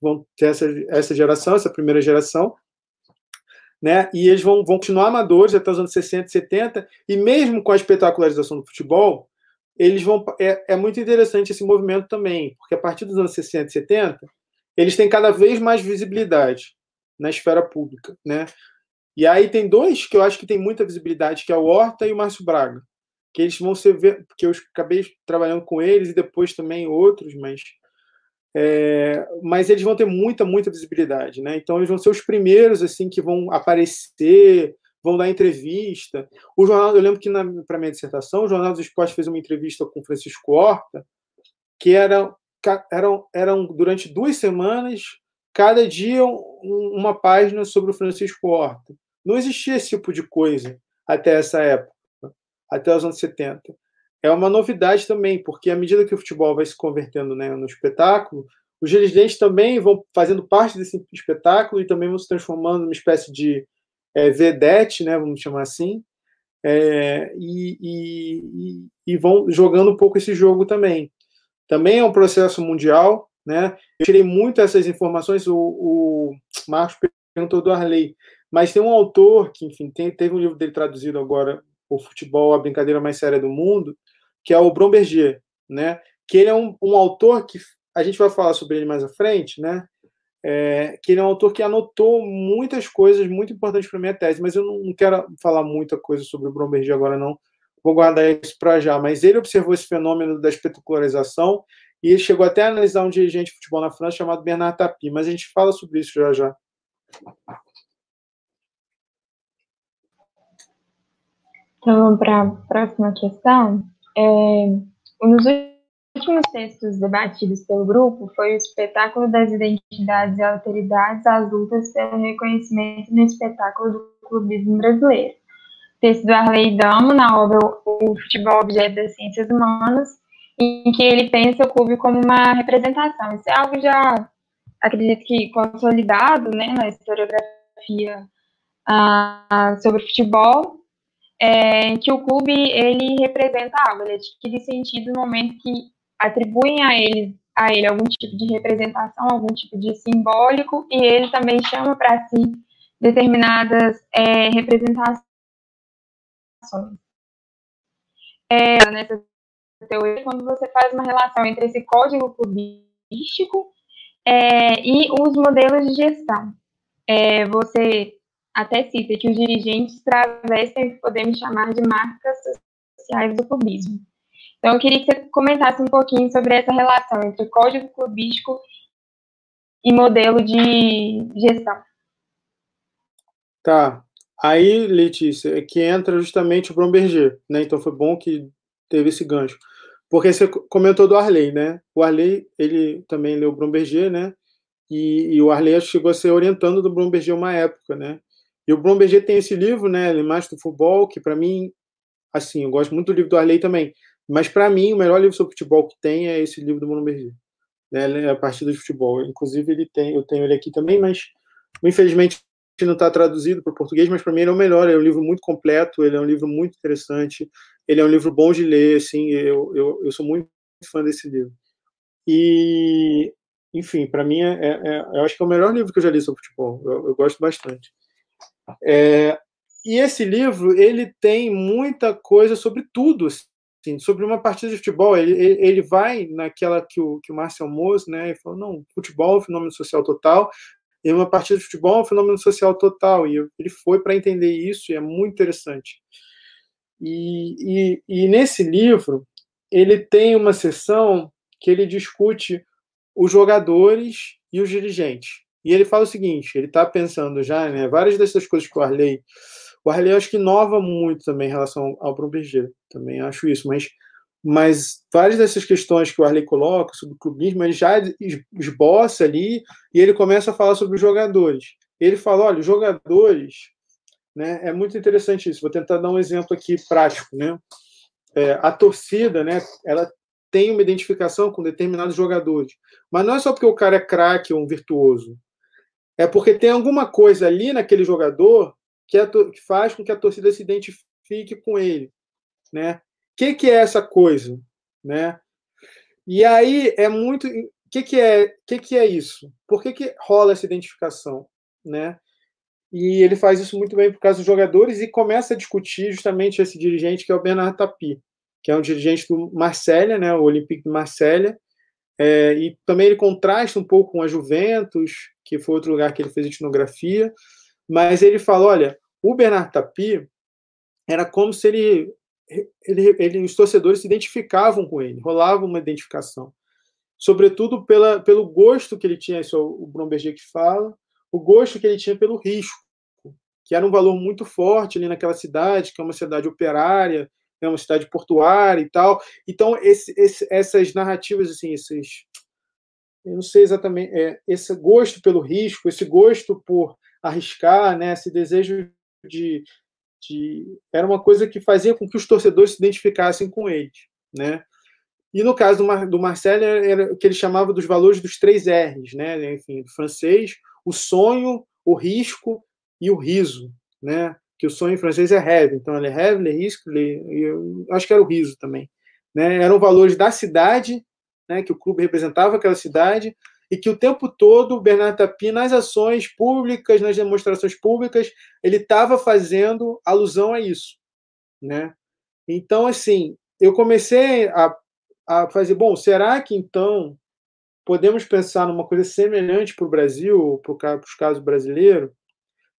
vão ter essa, essa geração, essa primeira geração, né, e eles vão, vão continuar amadores até os anos 60, 70, e mesmo com a espetacularização do futebol, eles vão é, é muito interessante esse movimento também, porque a partir dos anos 60 e 70, eles têm cada vez mais visibilidade na esfera pública, né? E aí tem dois que eu acho que tem muita visibilidade, que é o Horta e o Márcio Braga, que eles vão ser porque eu acabei trabalhando com eles e depois também outros, mas é, mas eles vão ter muita muita visibilidade, né? Então eles vão ser os primeiros assim que vão aparecer, vão dar entrevista. O jornal, eu lembro que para minha dissertação, o Jornal dos Esportes fez uma entrevista com Francisco Horta, que era eram, eram durante duas semanas cada dia uma página sobre o Francisco Horta. Não existia esse tipo de coisa até essa época, até os anos 70. É uma novidade também, porque à medida que o futebol vai se convertendo né, no espetáculo, os dirigentes também vão fazendo parte desse espetáculo e também vão se transformando numa espécie de é, vedete, né, vamos chamar assim, é, e, e, e, vão jogando um pouco esse jogo também. Também é um processo mundial, né? Eu tirei muito essas informações, o, o Marcos perguntou do Arley, mas tem um autor que, enfim, tem, teve um livro dele traduzido agora, O Futebol, a Brincadeira Mais Séria do Mundo, que é o Bromberger, né? Que ele é um, um autor que a gente vai falar sobre ele mais à frente, né? É, que ele é um autor que anotou muitas coisas muito importantes para minha tese, mas eu não quero falar muita coisa sobre o Bromberger agora, não. Vou guardar isso para já. Mas ele observou esse fenômeno da espetacularização e ele chegou até a analisar um dirigente de futebol na França chamado Bernard Tapie, mas a gente fala sobre isso já já. Então, vamos para a próxima questão. É, nos últimos textos debatidos pelo grupo foi o espetáculo das identidades e alteridades às lutas pelo reconhecimento no espetáculo do clubismo brasileiro. Texto do Arley Damo, na obra O Futebol Objeto das Ciências Humanas, em que ele pensa o clube como uma representação. Isso é algo já, acredito que consolidado né, na historiografia ah, sobre futebol, é, que o clube ele representa algo, ele adquire sentido no momento que atribuem a ele, a ele algum tipo de representação, algum tipo de simbólico, e ele também chama para si determinadas é, representações. É, nessa teoria, quando você faz uma relação entre esse código clubístico é, e os modelos de gestão. É, você até cita que os dirigentes travestem o que podemos chamar de marcas sociais do clubismo. Então, eu queria que você comentasse um pouquinho sobre essa relação entre código clubístico e modelo de gestão. Tá. Aí, Letícia, é que entra justamente o Bromberger, né? Então foi bom que teve esse gancho. Porque você comentou do Arley, né? O Arley, ele também leu o Bromberger, né? E, e, o Arley chegou a ser orientando do Bromberger uma época, né? E o Bromberger tem esse livro, né, mais do Futebol, que para mim, assim, eu gosto muito do livro do Arley também, mas para mim o melhor livro sobre futebol que tem é esse livro do Bromberger, né, é a partida de futebol. Inclusive ele tem, eu tenho ele aqui também, mas infelizmente não está traduzido para o português, mas para mim ele é o melhor. É um livro muito completo, ele é um livro muito interessante, ele é um livro bom de ler, assim, eu, eu, eu sou muito fã desse livro. E, enfim, para mim, é, é, é, eu acho que é o melhor livro que eu já li sobre futebol. Eu, eu gosto bastante. É, e esse livro ele tem muita coisa sobre tudo, assim, sobre uma partida de futebol. Ele, ele vai naquela que o, que o Marcel Moos, né, ele falou, não, futebol é um fenômeno social total, e uma partida de futebol é um fenômeno social total. E ele foi para entender isso, e é muito interessante. E, e, e nesse livro, ele tem uma sessão que ele discute os jogadores e os dirigentes. E ele fala o seguinte: ele está pensando já, né? Várias dessas coisas que o Arley. O Arley acho que inova muito também em relação ao Bromberger, também acho isso, mas, mas várias dessas questões que o Arley coloca sobre o clubismo, ele já esboça ali e ele começa a falar sobre os jogadores. Ele fala: olha, os jogadores, né? É muito interessante isso. Vou tentar dar um exemplo aqui prático, né? É, a torcida, né? Ela tem uma identificação com determinados jogadores, mas não é só porque o cara é craque ou um virtuoso é porque tem alguma coisa ali naquele jogador que, que faz com que a torcida se identifique com ele, né? O que, que é essa coisa, né? E aí é muito, o que, que é, que, que é isso? Por que, que rola essa identificação, né? E ele faz isso muito bem por causa dos jogadores e começa a discutir justamente esse dirigente que é o Bernard Tapie, que é um dirigente do Marselha, né? O Olympique de Marselha, é, e também ele contrasta um pouco com a Juventus, que foi outro lugar que ele fez etnografia, mas ele fala, olha, o Bernard Tapie era como se ele, ele, ele, os torcedores se identificavam com ele, rolava uma identificação, sobretudo pela, pelo gosto que ele tinha, isso é o Bromberger que fala, o gosto que ele tinha pelo risco, que era um valor muito forte ali naquela cidade, que é uma cidade operária, é uma cidade portuária e tal. Então, esse, esse, essas narrativas, assim, esses, eu não sei exatamente, é, esse gosto pelo risco, esse gosto por arriscar, né, esse desejo de, de, era uma coisa que fazia com que os torcedores se identificassem com eles, né? E no caso do, Mar, do Marcelo era o que ele chamava dos valores dos três R's, né? Enfim, do francês, o sonho, o risco e o riso, né? Que o sonho em francês é rêve, então ele é rêve, le risque, le, eu acho que era o riso também. Né? Eram valores da cidade, né, que o clube representava aquela cidade, e que o tempo todo o Bernardo Tapie, nas ações públicas, nas demonstrações públicas, ele estava fazendo alusão a isso. Né? Então, assim, eu comecei a, a fazer, bom, será que então podemos pensar numa coisa semelhante para o Brasil, para os casos brasileiros?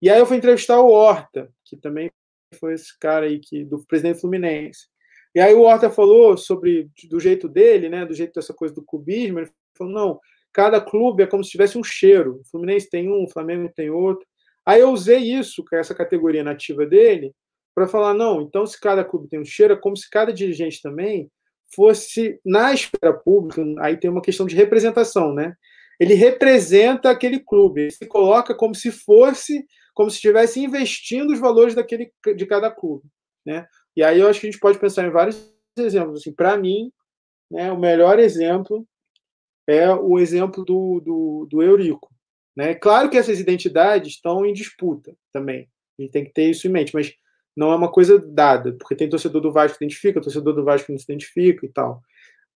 E aí eu fui entrevistar o Horta, que também foi esse cara aí que, do presidente Fluminense. E aí o Horta falou sobre, do jeito dele, né, do jeito dessa coisa do cubismo, ele falou, não, cada clube é como se tivesse um cheiro. O Fluminense tem um, o Flamengo tem outro. Aí eu usei isso, essa categoria nativa dele, para falar, não, então se cada clube tem um cheiro, é como se cada dirigente também fosse, na esfera pública, aí tem uma questão de representação, né? Ele representa aquele clube, ele se coloca como se fosse, como se estivesse investindo os valores daquele, de cada clube, né? E aí eu acho que a gente pode pensar em vários exemplos. Assim, para mim, né, o melhor exemplo é o exemplo do, do, do Eurico. Né? Claro que essas identidades estão em disputa também. A gente tem que ter isso em mente, mas não é uma coisa dada, porque tem torcedor do Vasco que identifica, torcedor do Vasco que não se identifica e tal.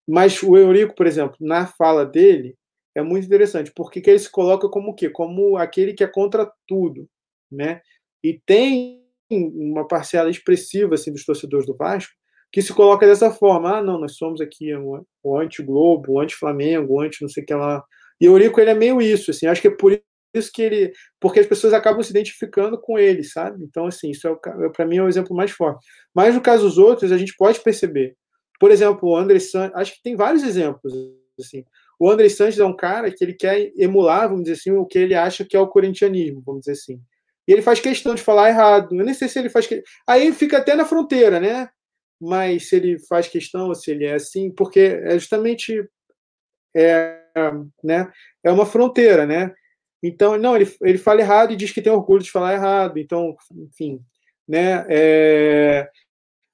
Mas o Eurico, por exemplo, na fala dele, é muito interessante, porque ele se coloca como o quê? Como aquele que é contra tudo, né? E tem uma parcela expressiva assim dos torcedores do Vasco que se coloca dessa forma. Ah, não, nós somos aqui o anti-Globo, o anti-Flamengo, o anti não sei o que lá. E o Eurico, ele é meio isso, assim, acho que é por isso que ele. Porque as pessoas acabam se identificando com ele, sabe? Então, assim, isso é, é para mim é o exemplo mais forte. Mas no caso dos outros, a gente pode perceber. Por exemplo, o André Santos, acho que tem vários exemplos, assim. O André Santos é um cara que ele quer emular, vamos dizer assim, o que ele acha que é o corintianismo, vamos dizer assim. E ele faz questão de falar errado. Eu nem sei se ele faz. Que... Aí fica até na fronteira, né? mas se ele faz questão, se ele é assim, porque é justamente é, né, é uma fronteira, né? Então, não, ele, ele fala errado e diz que tem orgulho de falar errado, então, enfim, né? É,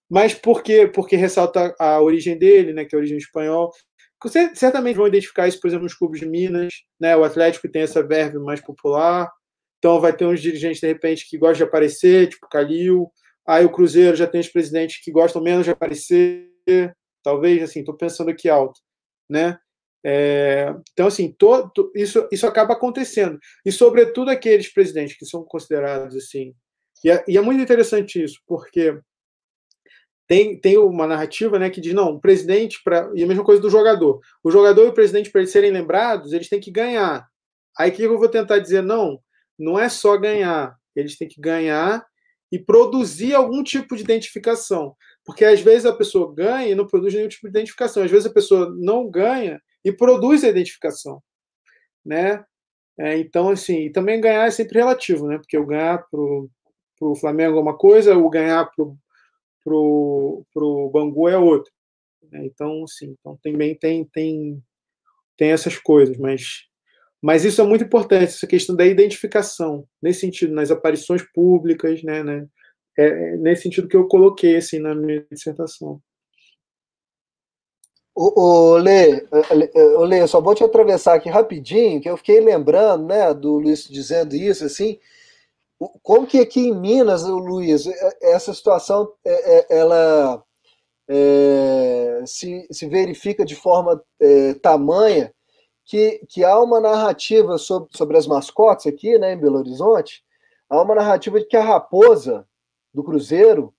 mas por quê? Porque ressalta a origem dele, né, que é a origem espanhol. Certamente vão identificar isso, por exemplo, nos clubes de Minas, né? O Atlético tem essa verve mais popular, então vai ter uns dirigentes, de repente, que gostam de aparecer, tipo Calil, Aí o Cruzeiro já tem os presidentes que gostam menos de aparecer, talvez, assim, estou pensando aqui alto, né? É, então, assim, todo, isso, isso acaba acontecendo. E, sobretudo, aqueles presidentes que são considerados assim. E é, e é muito interessante isso, porque tem, tem uma narrativa né, que diz: não, o presidente, pra, e a mesma coisa do jogador. O jogador e o presidente, para eles serem lembrados, eles têm que ganhar. Aí o que eu vou tentar dizer? Não, não é só ganhar, eles têm que ganhar e produzir algum tipo de identificação. Porque às vezes a pessoa ganha e não produz nenhum tipo de identificação. Às vezes a pessoa não ganha e produz a identificação. Né? É, então, assim, também ganhar é sempre relativo, né? Porque eu ganhar para o Flamengo é uma coisa, o ganhar para o pro Bangu é outra. Né? Então, assim, então também tem, tem, tem essas coisas, mas mas isso é muito importante, essa questão da identificação, nesse sentido, nas aparições públicas, né, né é, é nesse sentido que eu coloquei assim, na minha dissertação. Ô, ô, Lê, ô, Lê, eu só vou te atravessar aqui rapidinho, que eu fiquei lembrando, né, do Luiz dizendo isso, assim, como que aqui em Minas, Luiz, é, essa situação, ela é, se, se verifica de forma é, tamanha que, que há uma narrativa sobre, sobre as mascotes aqui, né, em Belo Horizonte, há uma narrativa de que a raposa do Cruzeiro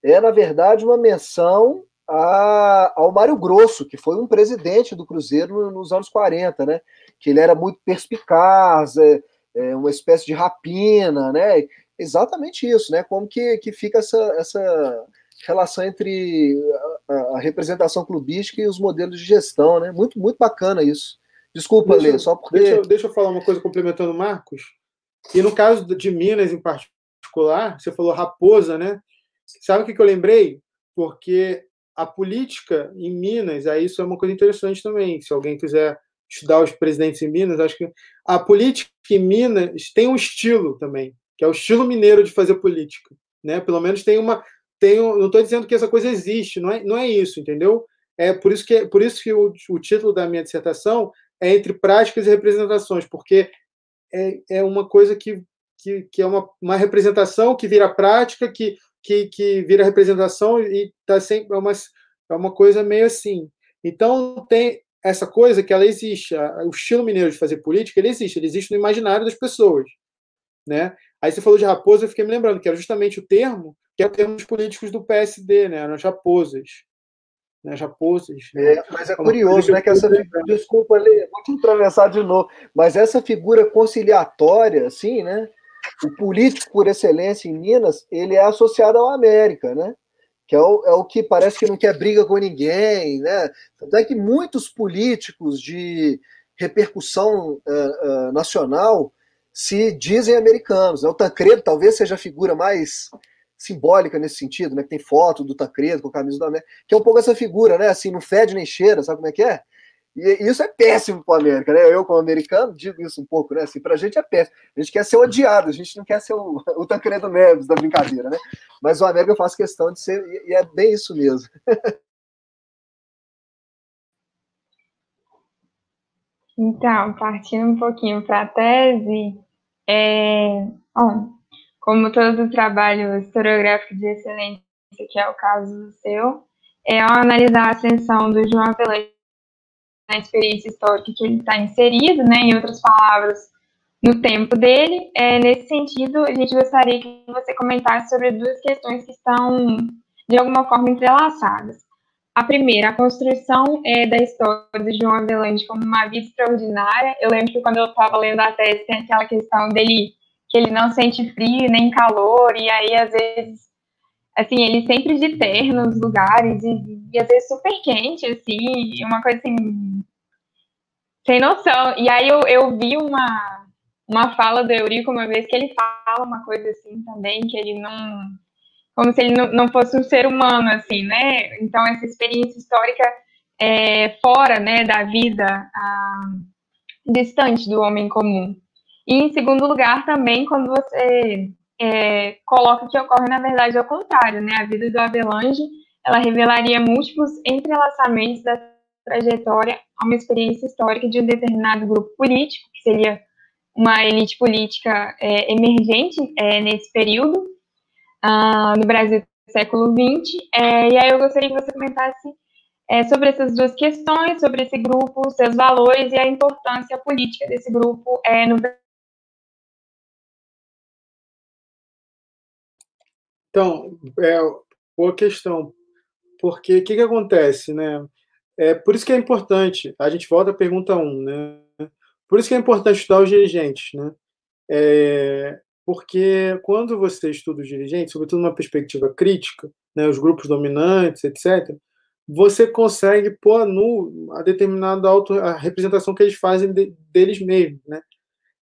é, na verdade, uma menção a, ao Mário Grosso, que foi um presidente do Cruzeiro nos anos 40, né? Que ele era muito perspicaz, é, é uma espécie de rapina, né? Exatamente isso, né? Como que, que fica essa, essa relação entre a, a representação clubística e os modelos de gestão, né? Muito, muito bacana isso. Desculpa, deixa, Lê, só porque. Deixa, deixa eu falar uma coisa complementando o Marcos. E no caso de Minas em particular, você falou raposa, né? Sabe o que, que eu lembrei? Porque a política em Minas, aí isso é uma coisa interessante também. Se alguém quiser estudar os presidentes em Minas, acho que a política em Minas tem um estilo também, que é o estilo mineiro de fazer política, né? Pelo menos tem uma, tem, um, não estou dizendo que essa coisa existe, não é, não é isso, entendeu? É por isso que, por isso que o, o título da minha dissertação é entre práticas e representações, porque é, é uma coisa que que, que é uma, uma representação que vira prática, que, que, que vira representação e tá sempre é uma, é uma coisa meio assim. Então tem essa coisa que ela existe, o estilo mineiro de fazer política, ele existe, ele existe no imaginário das pessoas, né? Aí você falou de raposa, eu fiquei me lembrando que era justamente o termo, que é o termo dos políticos do PSD, né? Eram as raposas. Né? Raposas. Né? É, mas é curioso, né? Que essa figura, desculpa, Lê, vou te atravessar de novo, mas essa figura conciliatória, assim, né? O político por excelência em Minas, ele é associado ao América, né? que é o, é o, que parece que não quer briga com ninguém, né? Tanto é que muitos políticos de repercussão uh, uh, nacional se dizem americanos. Né? O Tancredo talvez seja a figura mais simbólica nesse sentido, né? Que tem foto do Tancredo com a camisa do América, que é um pouco essa figura, né? Assim, não fede nem cheira, sabe como é que é? E isso é péssimo para o América, né? Eu, como americano, digo isso um pouco, né? Assim, para a gente é péssimo. A gente quer ser odiado, a gente não quer ser o, <laughs> o Tancredo Neves da brincadeira, né? Mas o América eu faço questão de ser, e é bem isso mesmo. <laughs> Então, partindo um pouquinho para a tese, é, bom, como todo trabalho historiográfico de excelência, que é o caso do seu, é ao analisar a ascensão do João Avelange na experiência histórica que ele está inserido, né, em outras palavras, no tempo dele. É, nesse sentido, a gente gostaria que você comentasse sobre duas questões que estão, de alguma forma, entrelaçadas. A primeira, a construção é, da história de João Avelange como uma vida extraordinária. Eu lembro que quando eu estava lendo a tese, tem aquela questão dele que ele não sente frio nem calor, e aí, às vezes, assim, ele sempre de terno nos lugares, e, e às vezes super quente, assim, uma coisa assim, sem noção. E aí eu, eu vi uma, uma fala do Eurico uma vez que ele fala uma coisa assim também, que ele não. Como se ele não, não fosse um ser humano, assim, né? Então, essa experiência histórica é, fora né, da vida, a, distante do homem comum. E, em segundo lugar, também, quando você é, coloca que ocorre, na verdade, ao contrário, né? A vida do Avelange, ela revelaria múltiplos entrelaçamentos da trajetória a uma experiência histórica de um determinado grupo político, que seria uma elite política é, emergente é, nesse período, uh, no Brasil do século XX. É, e aí eu gostaria que você comentasse é, sobre essas duas questões, sobre esse grupo, seus valores e a importância política desse grupo é, no Então, é boa questão, porque o que, que acontece, né? É por isso que é importante, a gente volta à pergunta 1, um, né? Por isso que é importante estudar os dirigentes, né? É, porque quando você estuda os dirigentes, sobretudo numa perspectiva crítica, né, os grupos dominantes, etc., você consegue pôr nu a determinada auto, a representação que eles fazem de, deles mesmos, né?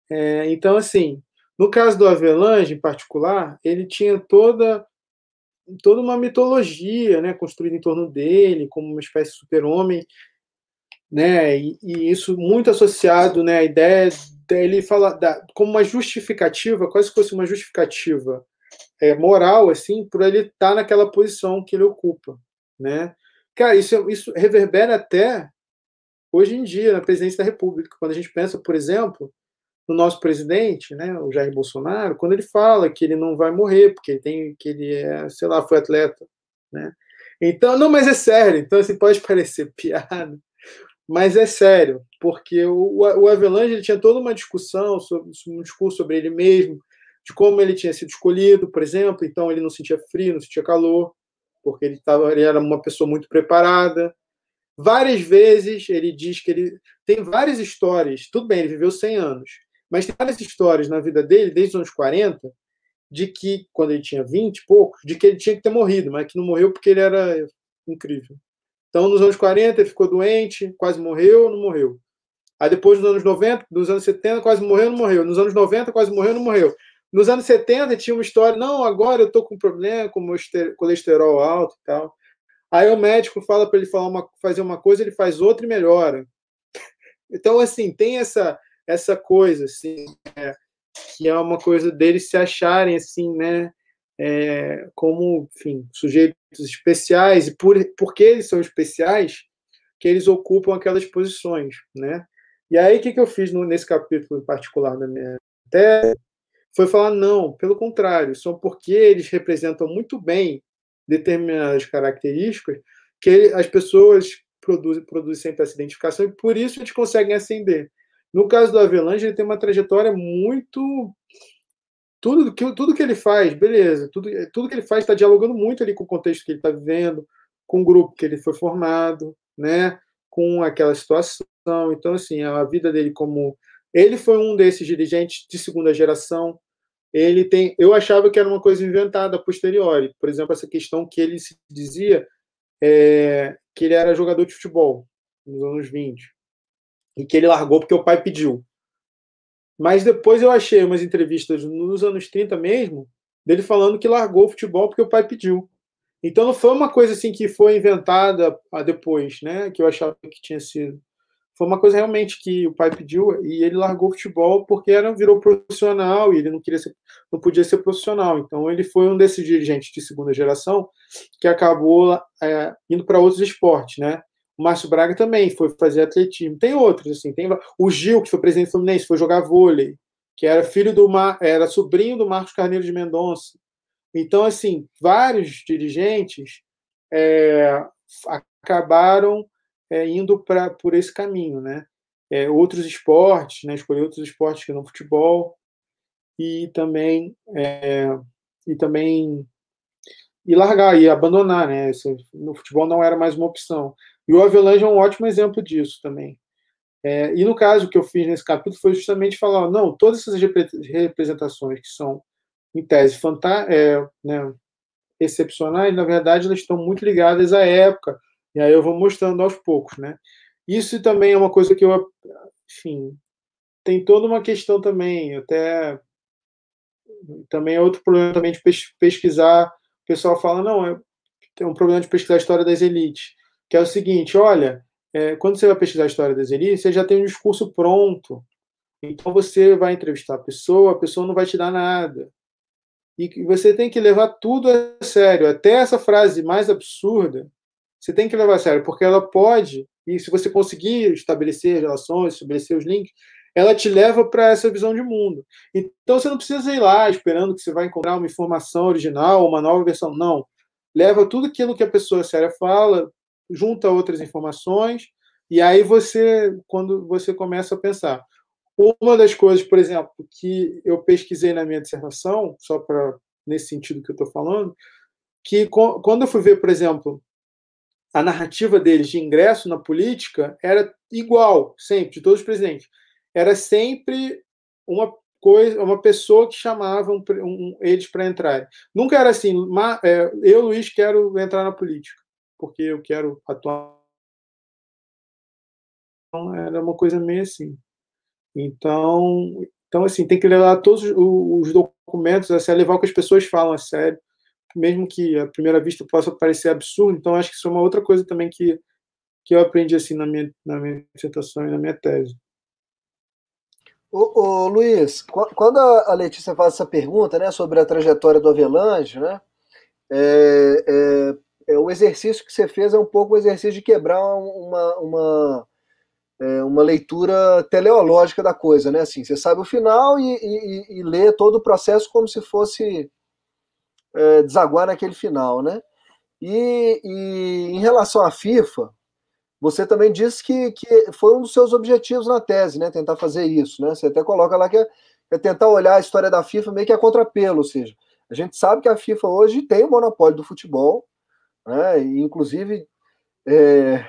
É, então, assim, no caso do Avelange, em particular, ele tinha toda toda uma mitologia, né, construída em torno dele, como uma espécie de super-homem, né, e, e, isso muito associado, né, à ideia dele falar da, como uma justificativa, quase que fosse uma justificativa é, moral, assim, por ele estar naquela posição que ele ocupa, né. Cara, isso, isso reverbera até hoje em dia na presidência da República, quando a gente pensa, por exemplo, no nosso presidente, né, o Jair Bolsonaro, quando ele fala que ele não vai morrer porque ele tem que ele é, sei lá, foi atleta, né? Então, não, mas é sério. Então, assim, pode parecer <laughs> piada, mas é sério, porque o, o Avelange ele tinha toda uma discussão sobre um discurso sobre ele mesmo, de como ele tinha sido escolhido, por exemplo. Então, ele não sentia frio, não sentia calor, porque ele tava, ele era uma pessoa muito preparada. Várias vezes ele diz que ele tem várias histórias. Tudo bem, ele viveu 100 anos mas tem várias histórias na vida dele, desde os anos 40, de que, quando ele tinha 20 e poucos, de que ele tinha que ter morrido, mas que não morreu porque ele era incrível. Então, nos anos 40, ele ficou doente, quase morreu, não morreu. Aí, depois, nos anos 90, nos anos 70, quase morreu, não morreu. Nos anos 90, quase morreu, não morreu. Nos anos 70, tinha uma história, não, agora eu tô com problema com colesterol alto e tal. Aí o médico fala para ele falar uma, fazer uma coisa, ele faz outra e melhora. Então, assim, tem essa essa coisa, assim, é, que é uma coisa deles se acharem, assim, né, é, como, enfim, sujeitos especiais, e por, porque eles são especiais, que eles ocupam aquelas posições, né. E aí, o que, que eu fiz no, nesse capítulo em particular da minha tese? foi falar não, pelo contrário, só porque eles representam muito bem determinadas características que as pessoas produzem, produzem sempre essa identificação e por isso eles conseguem ascender. No caso do Avelange, ele tem uma trajetória muito tudo que, tudo que ele faz, beleza, tudo, tudo que ele faz está dialogando muito ali com o contexto que ele está vivendo, com o grupo que ele foi formado, né, com aquela situação. Então, assim, a vida dele como. Ele foi um desses dirigentes de segunda geração. Ele tem. Eu achava que era uma coisa inventada a posteriori. Por exemplo, essa questão que ele se dizia é, que ele era jogador de futebol nos anos 20 e que ele largou porque o pai pediu. Mas depois eu achei umas entrevistas nos anos 30 mesmo, dele falando que largou o futebol porque o pai pediu. Então não foi uma coisa assim que foi inventada depois, né? Que eu achava que tinha sido. Foi uma coisa realmente que o pai pediu e ele largou o futebol porque era virou profissional e ele não queria ser, não podia ser profissional. Então ele foi um desses dirigentes de segunda geração que acabou é, indo para outros esportes, né? O Márcio Braga também foi fazer atletismo. Tem outros, assim. Tem o Gil, que foi presidente do Fluminense, foi jogar vôlei, que era filho do Mar... era sobrinho do Marcos Carneiro de Mendonça. Então, assim, vários dirigentes é, acabaram é, indo pra, por esse caminho, né? É, outros esportes, né? Escolher outros esportes que não futebol e também é, e também e largar e abandonar, né? No futebol não era mais uma opção. E o Avelange é um ótimo exemplo disso também. É, e no caso que eu fiz nesse capítulo foi justamente falar, não, todas essas representações que são, em tese, é, né, excepcionais, na verdade, elas estão muito ligadas à época, e aí eu vou mostrando aos poucos, né? Isso também é uma coisa que eu, enfim, tem toda uma questão também, até também é outro problema também de pesquisar, o pessoal fala, não, é, tem um problema de pesquisar a história das elites que é o seguinte: olha, é, quando você vai pesquisar a história das elites, você já tem um discurso pronto. Então você vai entrevistar a pessoa, a pessoa não vai te dar nada. E você tem que levar tudo a sério, até essa frase mais absurda, você tem que levar a sério, porque ela pode, e se você conseguir estabelecer relações, estabelecer os links, ela te leva para essa visão de mundo. Então você não precisa ir lá esperando que você vai encontrar uma informação original, uma nova versão. Não. Leva tudo aquilo que a pessoa séria fala, junta outras informações, e aí você, quando você começa a pensar. Uma das coisas, por exemplo, que eu pesquisei na minha dissertação, só para nesse sentido que eu estou falando, que quando eu fui ver, por exemplo, a narrativa deles de ingresso na política era igual, sempre, de todos os presidentes. Era sempre uma coisa, uma pessoa que chamava um, um, eles para entrar. Nunca era assim, é, eu, Luiz, quero entrar na política porque eu quero atuar. Então, era uma coisa meio assim. Então, então assim, tem que levar todos os documentos a sério, levar o que as pessoas falam a sério, mesmo que à primeira vista possa parecer absurdo. Então, acho que isso é uma outra coisa também que, que eu aprendi assim na minha, na minha dissertação e na minha tese. Ô, ô, Luiz, quando a Letícia faz essa pergunta né, sobre a trajetória do Avelange, né, é, é, é, o exercício que você fez é um pouco o exercício de quebrar uma, uma, é, uma leitura teleológica da coisa, né? Assim, você sabe o final e, e, e lê todo o processo como se fosse é, desaguar naquele final, né? E, e, em relação à FIFA, você também disse que, que foi um dos seus objetivos na tese, né? Tentar fazer isso, né? Você até coloca lá que é, é tentar olhar a história da FIFA meio que a contrapelo, ou seja, a gente sabe que a FIFA hoje tem o monopólio do futebol, né? Inclusive é,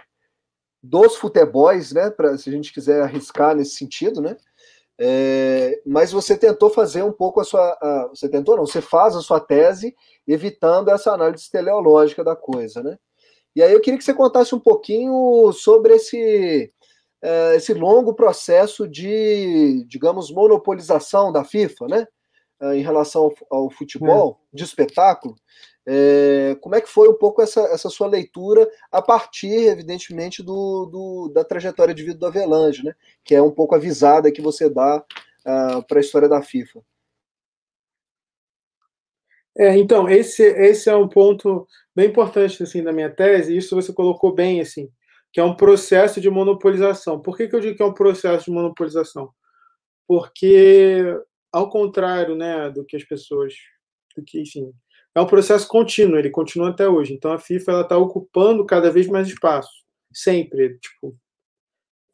dos futebols, né? Pra, se a gente quiser arriscar nesse sentido, né? É, mas você tentou fazer um pouco a sua. A, você tentou, não, você faz a sua tese evitando essa análise teleológica da coisa, né? E aí eu queria que você contasse um pouquinho sobre esse, é, esse longo processo de, digamos, monopolização da FIFA, né? É, em relação ao, ao futebol, de espetáculo, é, como é que foi um pouco essa, essa sua leitura a partir, evidentemente, do, do, da trajetória de vida do Avelange, né? que é um pouco avisada que você dá uh, ah, para a história da FIFA? É, então, esse, esse é um ponto bem importante assim, da minha tese, e isso você colocou bem, assim, que é um processo de monopolização. Por que, que eu digo que é um processo de monopolização? Porque ao contrário, né, do que as pessoas, do que, enfim, é um processo contínuo, ele continua até hoje. Então a FIFA está ocupando cada vez mais espaço, sempre, tipo,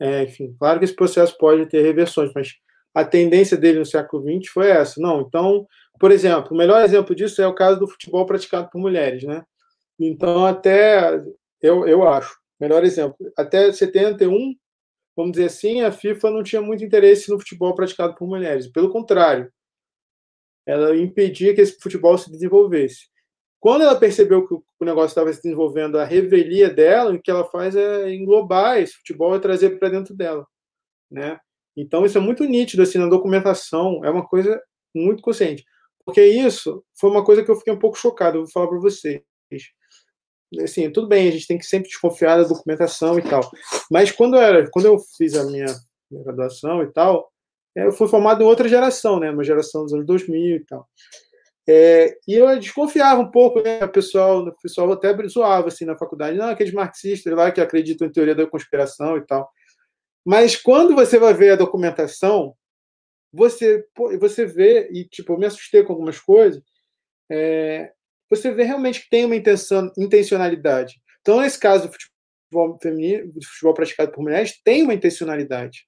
é, enfim, claro que esse processo pode ter reversões, mas a tendência dele no século XX foi essa. Não, então, por exemplo, o melhor exemplo disso é o caso do futebol praticado por mulheres, né? Então até eu, eu acho, melhor exemplo, até 71 vamos dizer assim, a FIFA não tinha muito interesse no futebol praticado por mulheres. Pelo contrário, ela impedia que esse futebol se desenvolvesse. Quando ela percebeu que o negócio estava se desenvolvendo, a revelia dela, o que ela faz é englobar esse futebol e trazer para dentro dela, né? Então isso é muito nítido assim na documentação, é uma coisa muito consciente. Porque isso foi uma coisa que eu fiquei um pouco chocado, vou falar para vocês assim, tudo bem, a gente tem que sempre desconfiar da documentação e tal. Mas quando eu, era, quando eu fiz a minha, graduação e tal, eu fui formado em outra geração, né? Uma geração dos anos 2000 e tal. É, e eu desconfiava um pouco, né? O pessoal, o pessoal até zoava assim na faculdade, não, aqueles marxistas lá que acreditam em teoria da conspiração e tal. Mas quando você vai ver a documentação, você você vê e tipo, eu me assustei com algumas coisas. É, você vê realmente que tem uma intenção, intencionalidade. Então, nesse caso do futebol feminino, do futebol praticado por mulheres, tem uma intencionalidade.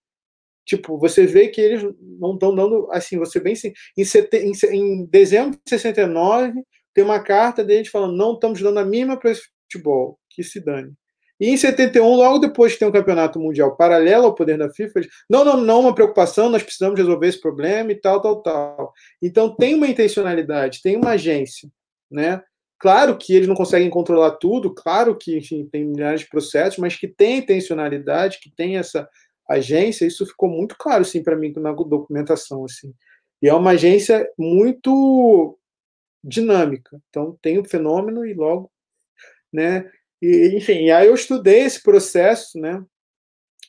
Tipo, você vê que eles não estão dando, assim, você bem em, em, em dezembro de 69, tem uma carta deles falando, não estamos dando a mínima para esse futebol, que se dane. E em 71, logo depois que tem um campeonato mundial paralelo ao poder da FIFA, eles, não, não, não, uma preocupação, nós precisamos resolver esse problema e tal, tal, tal. Então tem uma intencionalidade, tem uma agência né? Claro que eles não conseguem controlar tudo, claro que enfim, tem milhares de processos, mas que tem intencionalidade, que tem essa agência, isso ficou muito claro assim para mim na documentação assim. E é uma agência muito dinâmica. Então tem o fenômeno e logo, né? E, enfim, aí eu estudei esse processo, né,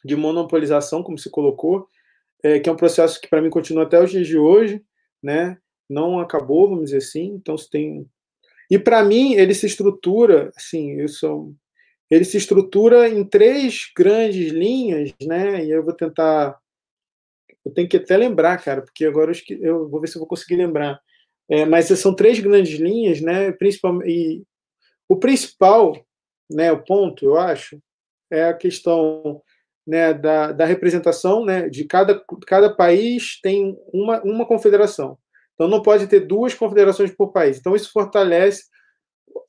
de monopolização, como se colocou, é, que é um processo que para mim continua até os dias de hoje, né? Não acabou, vamos dizer assim. Então se tem e para mim ele se estrutura, assim, isso, ele se estrutura em três grandes linhas, né? E eu vou tentar, eu tenho que até lembrar, cara, porque agora eu, eu vou ver se eu vou conseguir lembrar. É, mas são três grandes linhas, né? Principalmente, e o principal, né? O ponto, eu acho, é a questão né, da, da representação, né? De cada, cada país tem uma, uma confederação. Então não pode ter duas confederações por país. Então isso fortalece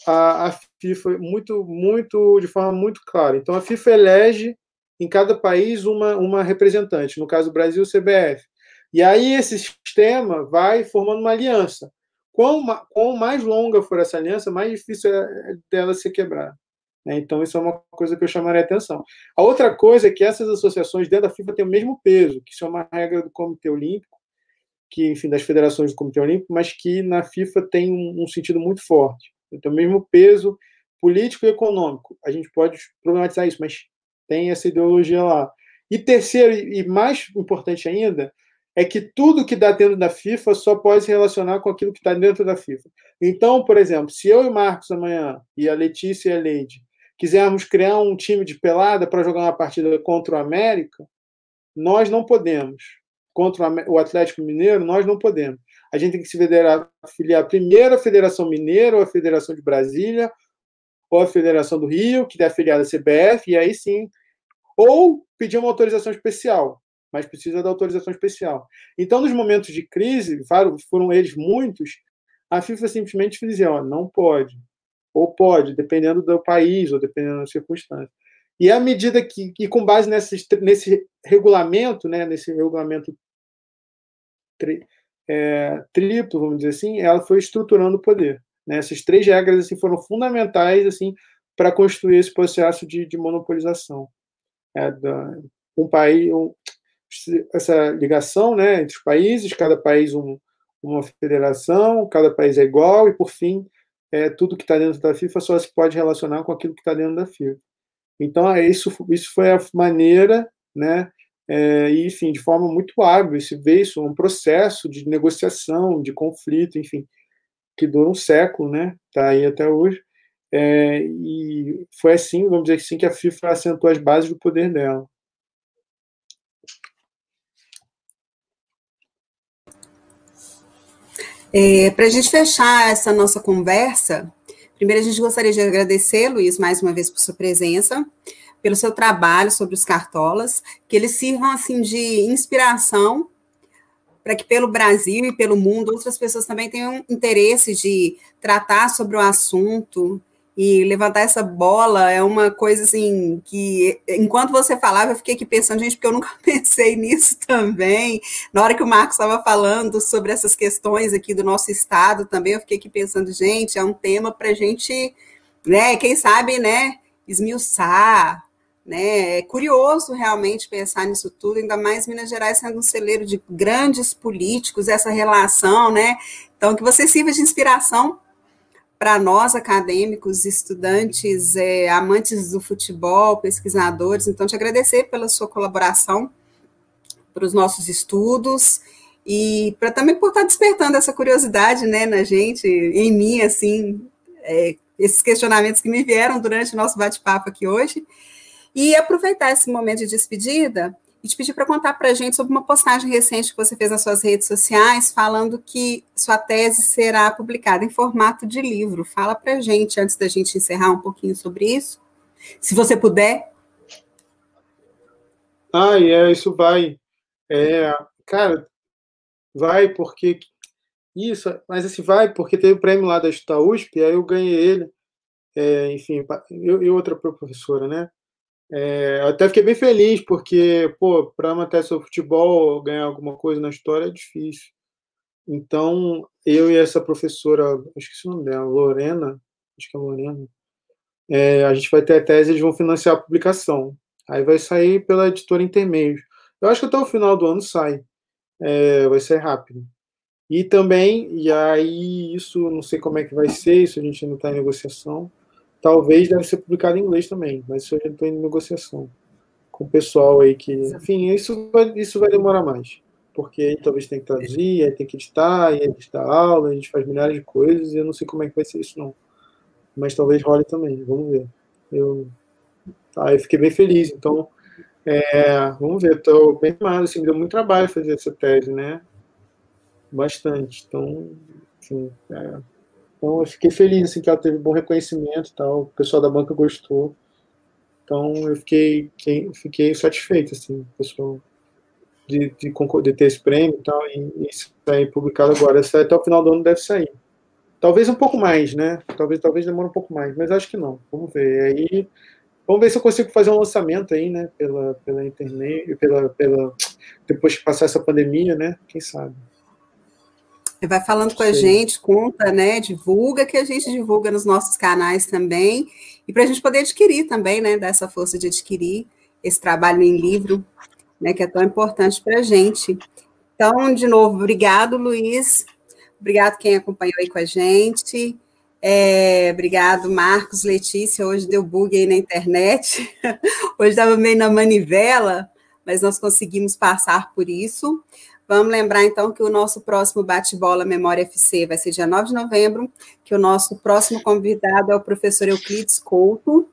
a, a FIFA muito, muito, de forma muito clara. Então a FIFA elege em cada país uma, uma representante, no caso do Brasil, o CBF. E aí esse sistema vai formando uma aliança. Quanto, mais longa for essa aliança, mais difícil é dela ser quebrada. Né? Então, isso é uma coisa que eu chamaria a atenção. A outra coisa é que essas associações dentro da FIFA têm o mesmo peso, que isso é uma regra do Comitê Olímpico, que, enfim, das federações do Comitê Olímpico, mas que na FIFA tem um, um sentido muito forte. Então, mesmo peso político e econômico. A gente pode problematizar isso, mas tem essa ideologia lá. E terceiro, e mais importante ainda, é que tudo que dá dentro da FIFA só pode se relacionar com aquilo que está dentro da FIFA. Então, por exemplo, se eu e Marcos amanhã, e a Letícia e a Leide, quisermos criar um time de pelada para jogar uma partida contra o América, nós não podemos contra o Atlético Mineiro, nós não podemos. A gente tem que se federar, afiliar primeiro à Federação Mineira, ou à Federação de Brasília, ou à Federação do Rio, que é afiliada à CBF, e aí sim. Ou pedir uma autorização especial, mas precisa da autorização especial. Então, nos momentos de crise, foram eles muitos, a FIFA simplesmente dizia: ó, não pode. Ou pode, dependendo do país, ou dependendo da circunstância. E à medida que, e com base nesse, nesse regulamento, né, nesse regulamento é, triplo, vamos dizer assim, ela foi estruturando o poder. Né? Essas três regras assim, foram fundamentais assim, para construir esse processo de, de monopolização. É, da, um país, um, essa ligação né, entre os países, cada país um, uma federação, cada país é igual, e por fim, é, tudo que está dentro da FIFA só se pode relacionar com aquilo que está dentro da FIFA. Então, é isso, isso foi a maneira, né, é, e, enfim, de forma muito hábil, se vê isso, um processo de negociação, de conflito, enfim, que dura um século, né, está aí até hoje, é, e foi assim, vamos dizer assim, que a FIFA assentou as bases do poder dela. É, Para a gente fechar essa nossa conversa, primeiro a gente gostaria de agradecer, Luiz, mais uma vez por sua presença, pelo seu trabalho sobre os cartolas, que eles sirvam assim de inspiração para que pelo Brasil e pelo mundo outras pessoas também tenham interesse de tratar sobre o assunto. E levantar essa bola é uma coisa assim que enquanto você falava eu fiquei aqui pensando gente porque eu nunca <laughs> pensei nisso também. Na hora que o Marcos estava falando sobre essas questões aqui do nosso estado também eu fiquei aqui pensando gente é um tema para gente né quem sabe né esmiuçar né? É curioso realmente pensar nisso tudo, ainda mais Minas Gerais sendo um celeiro de grandes políticos, essa relação, né? Então, que você sirva de inspiração para nós, acadêmicos, estudantes, é, amantes do futebol, pesquisadores. Então, te agradecer pela sua colaboração para os nossos estudos e para também por estar despertando essa curiosidade, né, na gente, em mim, assim, é, esses questionamentos que me vieram durante o nosso bate-papo aqui hoje. E aproveitar esse momento de despedida e te pedir para contar para a gente sobre uma postagem recente que você fez nas suas redes sociais, falando que sua tese será publicada em formato de livro. Fala para a gente, antes da gente encerrar um pouquinho sobre isso, se você puder. Ah, é, isso vai. É, cara, vai porque. Isso, mas assim, vai porque teve o prêmio lá da USP, aí eu ganhei ele. É, enfim, eu e outra professora, né? É, eu até fiquei bem feliz, porque, pô, para manter seu futebol, ganhar alguma coisa na história é difícil. Então, eu e essa professora, que o nome dela, Lorena, acho que é Lorena, é, a gente vai ter a tese, eles vão financiar a publicação. Aí vai sair pela editora Intermeios. Eu acho que até o final do ano sai. É, vai ser rápido. E também, e aí isso, não sei como é que vai ser, isso a gente ainda está em negociação. Talvez deve ser publicado em inglês também, mas isso eu já estou em negociação com o pessoal aí que. Enfim, isso vai, isso vai demorar mais. Porque aí talvez tem que traduzir, aí tem que editar, aí editar aula, a gente faz milhares de coisas, e eu não sei como é que vai ser isso, não. Mas talvez role também, vamos ver. Eu, tá, eu fiquei bem feliz, então. É, vamos ver, estou bem animado, assim, me deu muito trabalho fazer essa tese, né? Bastante. Então, assim, é, então eu fiquei feliz assim, que ela teve bom reconhecimento tal, o pessoal da banca gostou. Então eu fiquei, fiquei satisfeito, assim, pessoal, de, de, de, ter esse prêmio e tal, e, e sair publicado agora. Até o final do ano deve sair. Talvez um pouco mais, né? Talvez, talvez demore um pouco mais, mas acho que não. Vamos ver. Aí, vamos ver se eu consigo fazer um lançamento aí, né? Pela, pela internet, pela, pela, depois que passar essa pandemia, né? Quem sabe. Vai falando com a gente, conta, né? Divulga, que a gente divulga nos nossos canais também. E para a gente poder adquirir também, né? Dessa força de adquirir esse trabalho em livro, né? Que é tão importante para a gente. Então, de novo, obrigado, Luiz. Obrigado quem acompanhou aí com a gente. É, obrigado, Marcos, Letícia. Hoje deu bug aí na internet. <laughs> Hoje estava meio na manivela, mas nós conseguimos passar por isso. Vamos lembrar, então, que o nosso próximo bate-bola Memória FC vai ser dia 9 de novembro, que o nosso próximo convidado é o professor Euclides Couto,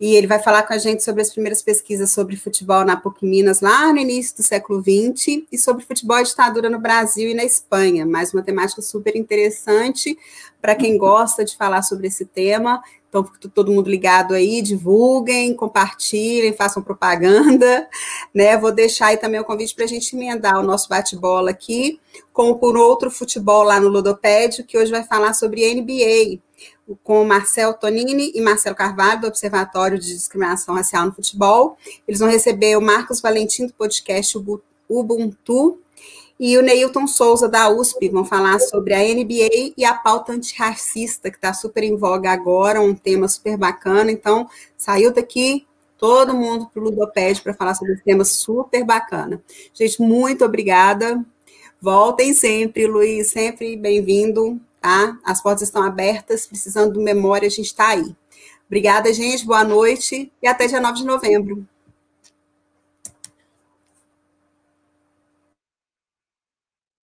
e ele vai falar com a gente sobre as primeiras pesquisas sobre futebol na PUC Minas, lá no início do século XX, e sobre futebol e ditadura no Brasil e na Espanha. Mais uma temática super interessante para quem gosta de falar sobre esse tema. Então, todo mundo ligado aí, divulguem, compartilhem, façam propaganda, <laughs> né? Vou deixar aí também o convite para a gente emendar o nosso bate-bola aqui com por outro futebol lá no Ludopédio, que hoje vai falar sobre NBA, com Marcel Tonini e Marcelo Carvalho, do Observatório de Discriminação Racial no Futebol. Eles vão receber o Marcos Valentim, do podcast Ubuntu, e o Neilton Souza, da USP, vão falar sobre a NBA e a pauta antirracista, que está super em voga agora, um tema super bacana. Então, saiu daqui todo mundo para o Ludoped para falar sobre esse tema super bacana. Gente, muito obrigada. Voltem sempre, Luiz, sempre bem-vindo, tá? As portas estão abertas, precisando de memória, a gente está aí. Obrigada, gente, boa noite e até dia 9 de novembro.